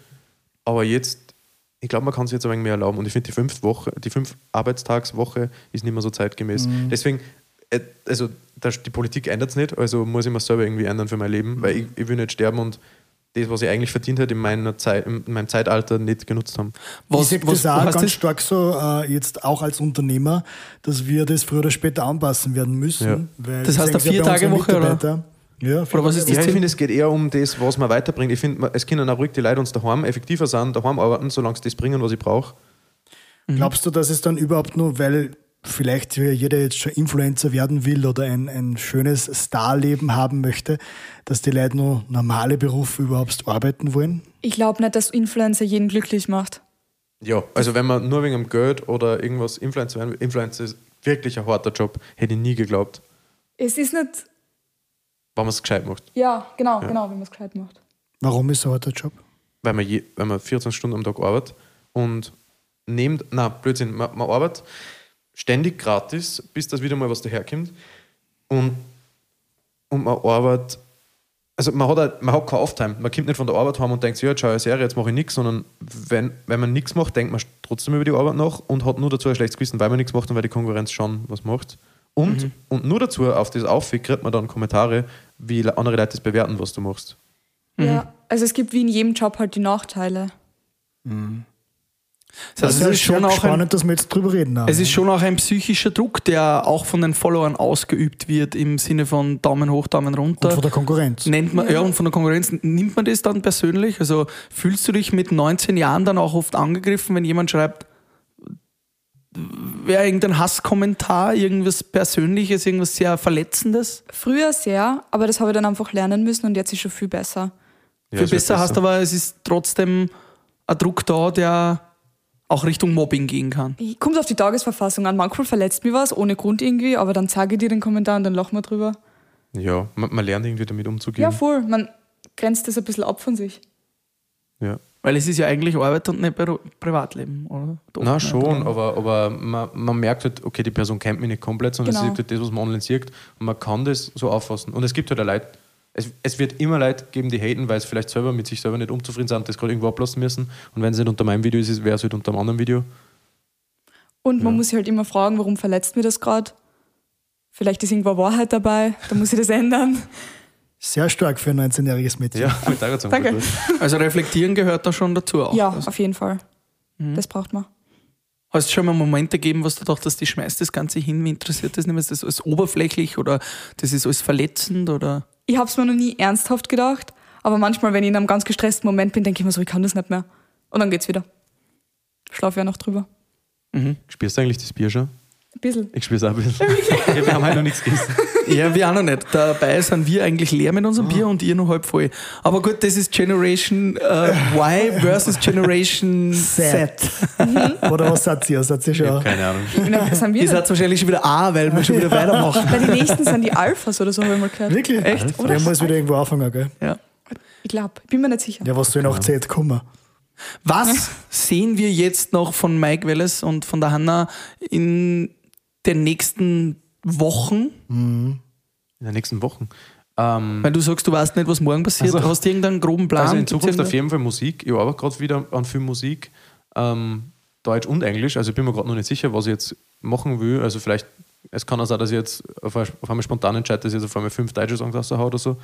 Aber jetzt, ich glaube, man kann sich jetzt ein wenig mehr erlauben. Und ich finde, die fünf Woche, die fünf Arbeitstagswoche ist nicht mehr so zeitgemäß. Mhm. Deswegen, äh, also die Politik ändert es nicht, also muss ich mir selber irgendwie ändern für mein Leben, weil ich, ich will nicht sterben und das, was ich eigentlich verdient hätte, in, meiner Zeit, in meinem Zeitalter nicht genutzt haben. ich Was, sehe was, das auch ganz das? stark so, äh, jetzt auch als Unternehmer, dass wir das früher oder später anpassen werden müssen. Ja. Weil Das heißt eine Vier-Tage-Woche, oder? Ja, Oder was ist das Ja, ich finde, es geht eher um das, was man weiterbringt. Ich finde, es können auch ruhig die Leute uns daheim effektiver sein, daheim arbeiten, solange sie das bringen, was ich brauche. Glaubst du, dass es dann überhaupt nur, weil vielleicht jeder jetzt schon Influencer werden will oder ein, ein schönes Starleben haben möchte, dass die Leute nur normale Berufe überhaupt arbeiten wollen? Ich glaube nicht, dass Influencer jeden glücklich macht. Ja, also wenn man nur wegen dem Geld oder irgendwas Influencer werden will, Influencer ist wirklich ein harter Job. Hätte ich nie geglaubt, Es ist nicht. wenn man es gescheit macht. Ja, genau, genau, wenn man es gescheit macht. Warum ist so ein harter Job? Weil man, je, weil man 14 Stunden am Tag arbeitet und nehmt, na Blödsinn, man, man arbeitet ständig gratis, bis das wieder mal was daherkommt. Und, und man arbeitet, also man hat, halt, man hat keine Auftime. Man kommt nicht von der Arbeit heim und denkt ja, jetzt schaue ich eine Serie, jetzt mache ich nichts, sondern wenn, wenn man nichts macht, denkt man trotzdem über die Arbeit nach und hat nur dazu ein schlechtes Gewissen, weil man nichts macht und weil die Konkurrenz schon was macht. Und, und nur dazu, auf das Aufweg, kriegt man dann Kommentare, wie andere Leute das bewerten, was du machst. Ja, also es gibt wie in jedem Job halt die Nachteile. Das heißt, Also es ist schon auch ein, spannend, dass wir jetzt drüber reden. es ist schon auch ein psychischer Druck, der auch von den Followern ausgeübt wird, im Sinne von Daumen hoch, Daumen runter. und von der Konkurrenz. Nennt man, ja. und von der Konkurrenz nimmt man das dann persönlich? Also fühlst du dich mit 19 Jahren dann auch oft angegriffen, wenn jemand schreibt, wäre irgendein Hasskommentar, irgendwas Persönliches, irgendwas sehr Verletzendes? Früher sehr, aber das habe ich dann einfach lernen müssen und jetzt ist schon viel besser. Ja, es wird besser hast aber es ist trotzdem ein Druck da, der auch Richtung Mobbing gehen kann. Ich kommt auf die Tagesverfassung an. Manchmal verletzt mich was, ohne Grund irgendwie, aber dann zeige ich dir den Kommentar und dann lachen wir drüber. Ja, man, man lernt irgendwie damit umzugehen. Ja, voll. Man grenzt das ein bisschen ab von sich. Ja. Weil es ist ja eigentlich Arbeit und nicht Pri- Privatleben, oder? Doch Na schon, oder? aber, aber man, man merkt halt, okay, die Person kennt mich nicht komplett, sondern Genau. sie sieht halt das, was man online sieht und man kann das so auffassen. Und es gibt halt auch Leute, es, es wird immer Leute geben, die haten, weil sie vielleicht selber mit sich selber nicht unzufrieden sind und das gerade irgendwo ablassen müssen. Und wenn es nicht unter meinem Video ist, wäre es halt unter einem anderen Video. Und man Ja. muss sich halt immer fragen, warum verletzt mir das gerade? Vielleicht ist irgendwo Wahrheit dabei, dann muss ich das ändern. Sehr stark für ein 19-jähriges Mädchen. Ja, mit Danke. gut. Also reflektieren gehört da schon dazu auch. Ja, Also, auf jeden Fall. Das braucht man. hast du schon mal Momente gegeben, was du dachtest, die schmeißt das Ganze hin, wie interessiert das nicht? Ist das alles oberflächlich oder das ist alles verletzend oder? Ich habe es mir noch nie ernsthaft gedacht, aber manchmal, wenn ich in einem ganz gestressten Moment bin, denke ich mir so, ich kann das nicht mehr. Und dann geht's wieder. Schlafe ja noch drüber. Spürst du eigentlich das Bier schon? Ein bisschen. Ich spür's auch ein bisschen. ja, wir haben halt noch nichts gegessen. Ja, wir auch noch nicht. Dabei sind wir eigentlich leer mit unserem Bier und ihr noch halb voll. Aber gut, das ist Generation äh, Y versus Generation Z. Oder was sagt ihr? Seid ihr schon? Keine Ahnung. Das haben wir Ihr seid wahrscheinlich schon wieder A, weil wir schon wieder weitermachen. Bei den nächsten sind die Alphas oder so, habe ich mal gehört. Wirklich? Echt? Der muss wieder irgendwo anfangen, gell? Ja. Ich glaube, ich bin mir nicht sicher. Ja, was soll nach Z kommen? Was sehen wir jetzt noch von Mike Welles und von der Hanna in den nächsten Wochen? In den nächsten Wochen. Ähm, Weil du sagst, du weißt nicht, was morgen passiert. Also- Hast du irgendeinen groben Plan? Also in Zukunft auf jeden Fall Musik. Ich arbeite gerade wieder an viel Musik. Ähm, Deutsch und Englisch. Also ich bin mir gerade noch nicht sicher, was ich jetzt machen will. Also vielleicht, es kann auch sein, dass ich jetzt auf, auf einmal spontan entscheide, dass ich jetzt auf einmal fünf deutsche Songs raushaue oder so.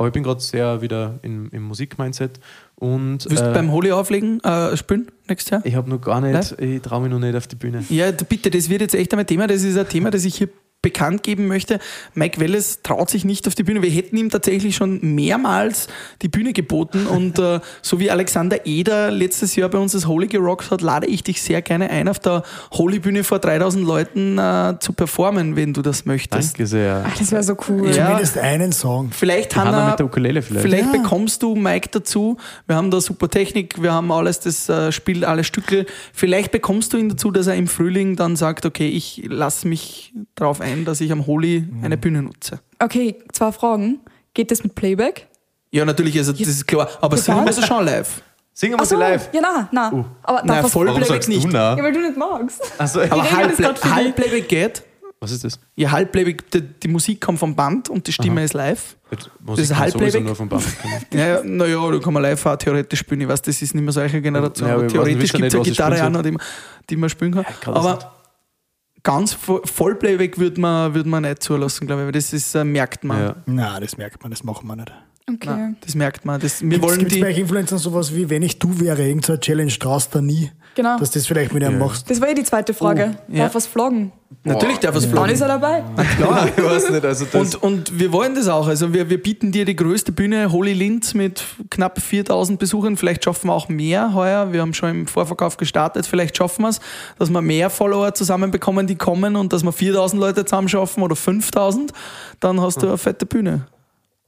Aber ich bin gerade sehr wieder in, im Musik-Mindset. Und Willst du äh, beim Holy auflegen, äh, spielen nächstes Jahr? ich habe noch gar nicht, ich traue mich noch nicht auf die Bühne. Ja, bitte, das wird jetzt echt einmal Thema. Das ist ein Thema, das ich hier bekannt geben möchte. Mike Welles traut sich nicht auf die Bühne. Wir hätten ihm tatsächlich schon mehrmals die Bühne geboten und äh, so wie Alexander Eder letztes Jahr bei uns das Holy gerockt hat, lade ich dich sehr gerne ein, auf der Holy-Bühne vor 3000 Leuten äh, zu performen, wenn du das möchtest. Danke sehr. Ach, das wäre so cool. Ja. Zumindest einen Song. Vielleicht, Hanna Hanna, mit der Ukulele vielleicht. Vielleicht bekommst du Mike dazu. Wir haben da super Technik, wir haben alles, das äh, Spiel, alle Stücke. Vielleicht bekommst du ihn dazu, dass er im Frühling dann sagt, okay, ich lasse mich darauf ein, dass ich am Holy eine Bühne nutze. Okay, zwei Fragen. Geht das mit Playback? Ja, natürlich, also das ist klar. Aber singen muss er schon live. Singen sie so, live. Ja, nein, nein. Aber Nein, voll Warum Playback sagst du nicht. na? Ja, weil du nicht magst. Also, Aber das. Halbplayback geht. was ist das? Ja, Halbplayback, die, die Musik kommt vom Band und die Stimme ist live. Musik ist kann Halbplayback? nur vom Band. Ja, naja, da kann man live auch theoretisch spielen. Ich weiß, das ist nicht mehr so eine Generation. Ja, aber nicht, theoretisch gibt es ja nicht, Gitarre noch, die, man- die man spielen kann. kann das aber nicht. Ganz vo- Vollplayback würde man, würd man nicht zulassen, glaube ich, weil das ist, äh, merkt man. Ja. Na, das merkt man, das machen wir nicht. Okay. Nein, das merkt man. Das, wir Gibt wollen es die. bei Influencern sowas wie, wenn ich du wäre, irgendeine Challenge traust da nie, Genau. dass du das vielleicht mit einem machst? Das war ja die zweite Frage. Oh, ja. Darf was vloggen? Natürlich darf es Dann vloggen. ist er dabei. Klar. Ich weiß nicht, also das. Und, und wir wollen das auch. Also wir, wir bieten dir die größte Bühne, Holy Linz, mit knapp 4000 Besuchern. Vielleicht schaffen wir auch mehr heuer. Wir haben schon im Vorverkauf gestartet. Vielleicht schaffen wir es, dass wir mehr Follower zusammenbekommen, die kommen und dass wir 4000 Leute zusammen schaffen oder 5000. Dann hast du eine fette Bühne.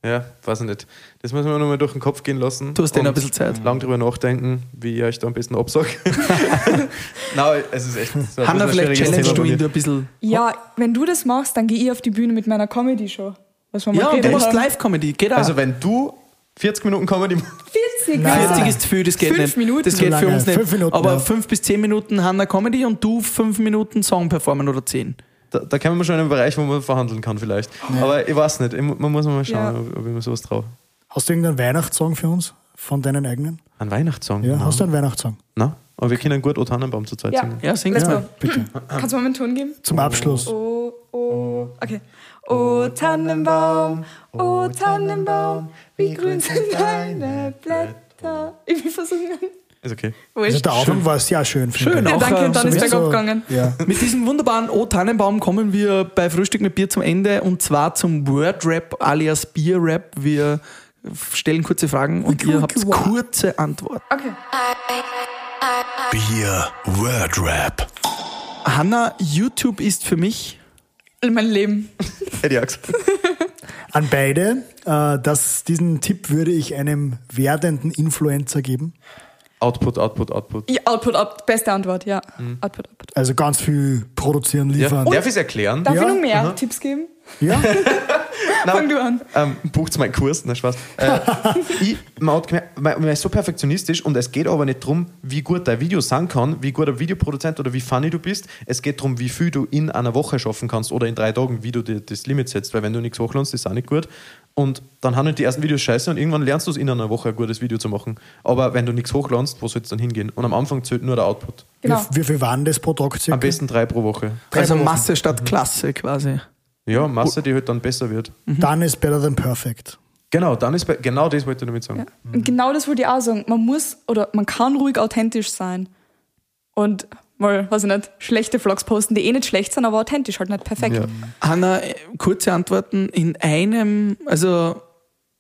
Ja, weiß ich nicht. Das müssen wir nochmal durch den Kopf gehen lassen. Du hast denen ein bisschen Zeit. Lang drüber nachdenken, wie ich euch da am besten absage. Nein, es ist echt. So Hanna, vielleicht challenge du ihn da ein bisschen. Ja, wenn du das machst, dann gehe ich auf die Bühne mit meiner Comedy-Show. Was wir mal Ja, und du machst. Live-Comedy. Geht auch. Also, wenn du 40 Minuten Comedy 40 easy. Nein. klar. 40 ist zu viel, das geht Fünf nicht. Minuten. das geht So für uns nicht. fünf Minuten, Aber ja. 5 bis 10 Minuten Hanna Comedy und du 5 Minuten Song performen oder 10. Da, da kommen wir schon in einen Bereich, wo man verhandeln kann vielleicht. Aber ich weiß nicht, ich, man muss mal schauen, Ja. ob, ob ich mir sowas traue. Hast du irgendeinen Weihnachtssong für uns? Von deinen eigenen? Ein Weihnachtssong? Ja, Nein. hast du einen Weihnachtssong? Nein, aber wir können gut O Tannenbaum zu zweit Ja. singen. Ja, sing mal. go. Bitte. Kannst du mir einen Ton geben? Zum Abschluss. Oh, oh, okay. O Tannenbaum, o Tannenbaum, wie grün sind deine Blätter. Ich will versuchen. Ist okay. Also der Anfang war sehr schön. Schön, ich. auch, Danke, äh, und dann ist Mit bergab gegangen. Ja. Mit diesem wunderbaren O Tannenbaum kommen wir bei Frühstück mit Bier zum Ende und zwar zum Word-Rap alias Bier-Rap. Wir stellen kurze Fragen und ihr habt kurze Antworten. Okay. Bier Word Rap. Hanna, YouTube ist für mich Mein Leben. Hätte ich auch gesagt. An beide, äh, das, diesen Tipp würde ich einem werdenden Influencer geben. Output, Output, Output. Ja, Output, Output. Beste Antwort, ja. Mhm. Output, Output. Also ganz viel produzieren, Ja. liefern. Darf ich es erklären? Darf Ja, ich noch mehr Tipps geben? Ja, Fang du an. Ähm, bucht meinen Kurs, na Spaß. Äh, ich, man, hat gemerkt, man, man ist so perfektionistisch und es geht aber nicht darum, wie gut dein Video sein kann, wie gut ein Videoproduzent oder wie funny du bist. Es geht darum, wie viel du in einer Woche schaffen kannst oder in drei Tagen, wie du dir das Limit setzt. Weil wenn du nichts hochladest, ist auch nicht gut. Und dann haben halt die ersten Videos scheiße und irgendwann lernst du es in einer Woche ein gutes Video zu machen. Aber wenn du nichts hochladest, wo soll es dann hingehen? Und am Anfang zählt nur der Output. Genau. wie, wie viel waren das pro Tag circa? Am besten drei pro Woche. also Wochen. Masse statt Klasse quasi. Ja, Masse, die halt dann besser wird. Dann ist better than perfect. Genau, dann ist genau das wollte ich damit sagen. Und genau das wollte ich auch sagen. Man muss oder man kann ruhig authentisch sein. Und mal, weiß ich nicht, schlechte Vlogs posten, die eh nicht schlecht sind, aber authentisch halt nicht perfekt. Ja. Hanna, kurze Antworten in einem, also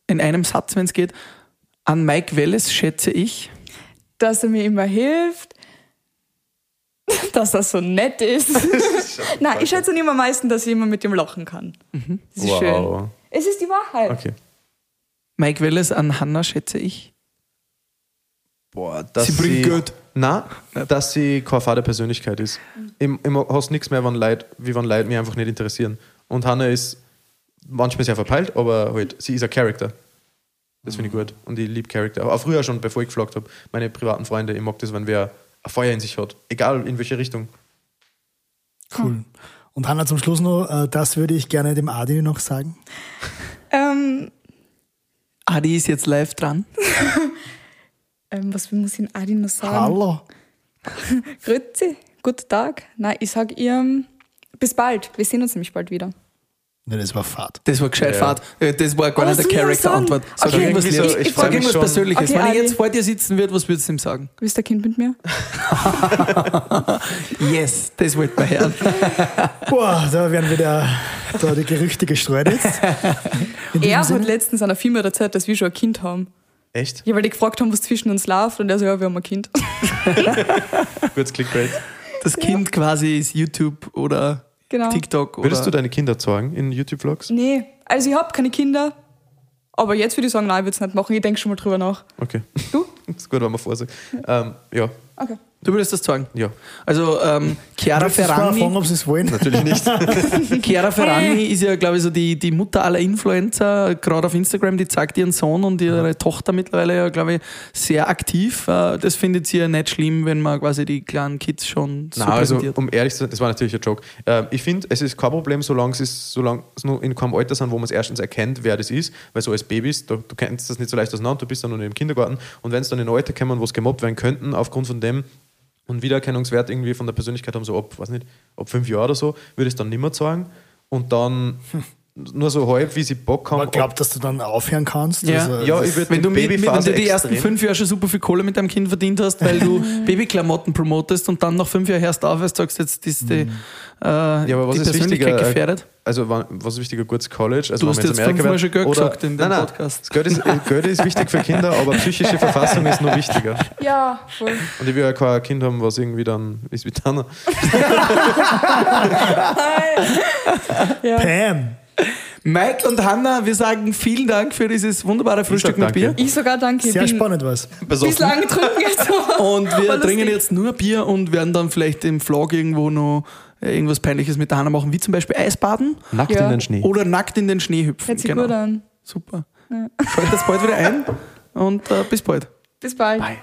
in einem Satz, wenn es geht. An Mike Welles schätze ich. Dass er mir immer hilft, dass er so nett ist. Nein, ich schätze ihn immer am meisten, dass ich immer mit ihm lachen kann. Das ist Wow. schön. Es ist die Wahrheit. Okay. Mike Welles an Hanna schätze ich. Boah, dass Sie bringt Geld. Nein, dass sie keine Fade Persönlichkeit ist. Ich, ich hast nichts mehr, wenn Leute, wie wenn Leute mich einfach nicht interessieren. Und Hannah ist manchmal sehr verpeilt, aber halt, sie ist ein Charakter. Das finde ich gut. Und ich liebe Charakter. Aber auch früher schon, bevor ich gefragt habe, meine privaten Freunde, ich mag das, wenn wer ein Feuer in sich hat. Egal in welche Richtung. Cool. Und Hanna, zum Schluss noch, äh, das würde ich gerne dem Adi noch sagen. Ähm, Adi ist jetzt live dran. ähm, was muss ich Ihnen Adi noch sagen? Hallo. Grüezi, guten Tag. Nein, ich sage ihr, bis bald. Wir sehen uns nämlich bald wieder. Ne, das war Fahrt. Das war gescheit Ja. Fahrt. Äh, Das war gar Aber nicht eine ich Charakter-Antwort. Sag Okay. irgendwas, so, Liebes. ich Sag irgendwas. Persönliches. Okay, Wenn ich Adi. jetzt vor dir sitzen würde, was würdest du ihm sagen? Willst du ein Kind mit mir? Yes, das wollte man hören. Boah, da werden wieder da die Gerüchte gestreut jetzt. In Er hat letztens einer Firma erzählt, dass wir schon ein Kind haben. Echt? Ja, weil die gefragt haben, was zwischen uns läuft. Und er so, ja, wir haben ein Kind. Kurz Clickbait. Das Kind quasi ist YouTube oder Genau. TikTok oder. Würdest du deine Kinder zeigen in YouTube-Vlogs? Nee, also ich habe keine Kinder. Aber jetzt würde ich sagen, nein, ich würde es nicht machen. Ich denke schon mal drüber nach. Okay. Du? Das ist gut, wenn man vorsagt. Ähm, ja, Okay. Du würdest das sagen? ja. Also, ähm, Chiara du vorher fragen, ob sie es wollen? Natürlich nicht. Chiara Ferragni ist ja, glaube ich, so die, die Mutter aller Influencer, gerade auf Instagram. Die zeigt ihren Sohn und ihre Tochter mittlerweile ja, glaube ich, sehr aktiv. Äh, Das findet sie ja nicht schlimm, wenn man quasi die kleinen Kids schon so Nein, also um ehrlich zu sein, das war natürlich ein Joke. Ähm, ich finde, es ist kein Problem, solange es, ist, solange es nur in keinem Alter sind, wo man es erstens erkennt, wer das ist, weil so als Babys, da, du kennst das nicht so leicht auseinander, du bist dann noch im Kindergarten und wenn es dann in Alter kommen, wo es gemobbt werden könnten, aufgrund von dem und Wiedererkennungswert irgendwie von der Persönlichkeit haben, so ab, weiß nicht, ab fünf Jahren oder so, würde ich es dann nicht mehr sagen und dann nur so halb, wie sie Bock haben. Man glaubt, dass du dann aufhören kannst. Ja. Also, ja, ich würde wenn du, mit, mit, wenn du die ersten fünf Jahre schon super viel Kohle mit deinem Kind verdient hast, weil du Babyklamotten promotest und dann nach fünf Jahren hörst auf, weil du sagst, jetzt ist die, äh, Ja, aber was die ist Persönlichkeit wichtiger? gefährdet. Also, was ist wichtiger? Gutes College? Also, Du hast jetzt Amerika fünfmal schon Geld oder- gesagt in dem nein, nein, Podcast. Das Geld, ist, äh, Geld ist wichtig für Kinder, aber psychische Verfassung ist noch wichtiger. Ja, voll. Und ich will ja kein Kind haben, was irgendwie dann ist wie Tanner. Ja. Pam. Mike und Hanna, wir sagen vielen Dank für dieses wunderbare Frühstück mit. Bier. Ich sogar danke. Ich Sehr bin spannend was. bislang getrunken jetzt. Und wir trinken jetzt nur Bier und werden dann vielleicht im Vlog irgendwo noch äh, irgendwas Peinliches mit der Hanna machen, wie zum Beispiel Eisbaden Nackt Ja. in den Schnee. oder nackt in den Schnee hüpfen. Hört sich Genau. gut an. Super. Schaltet das bald wieder ein. und äh, bis bald. Bis bald. Bye.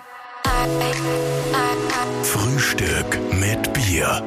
Frühstück mit Bier.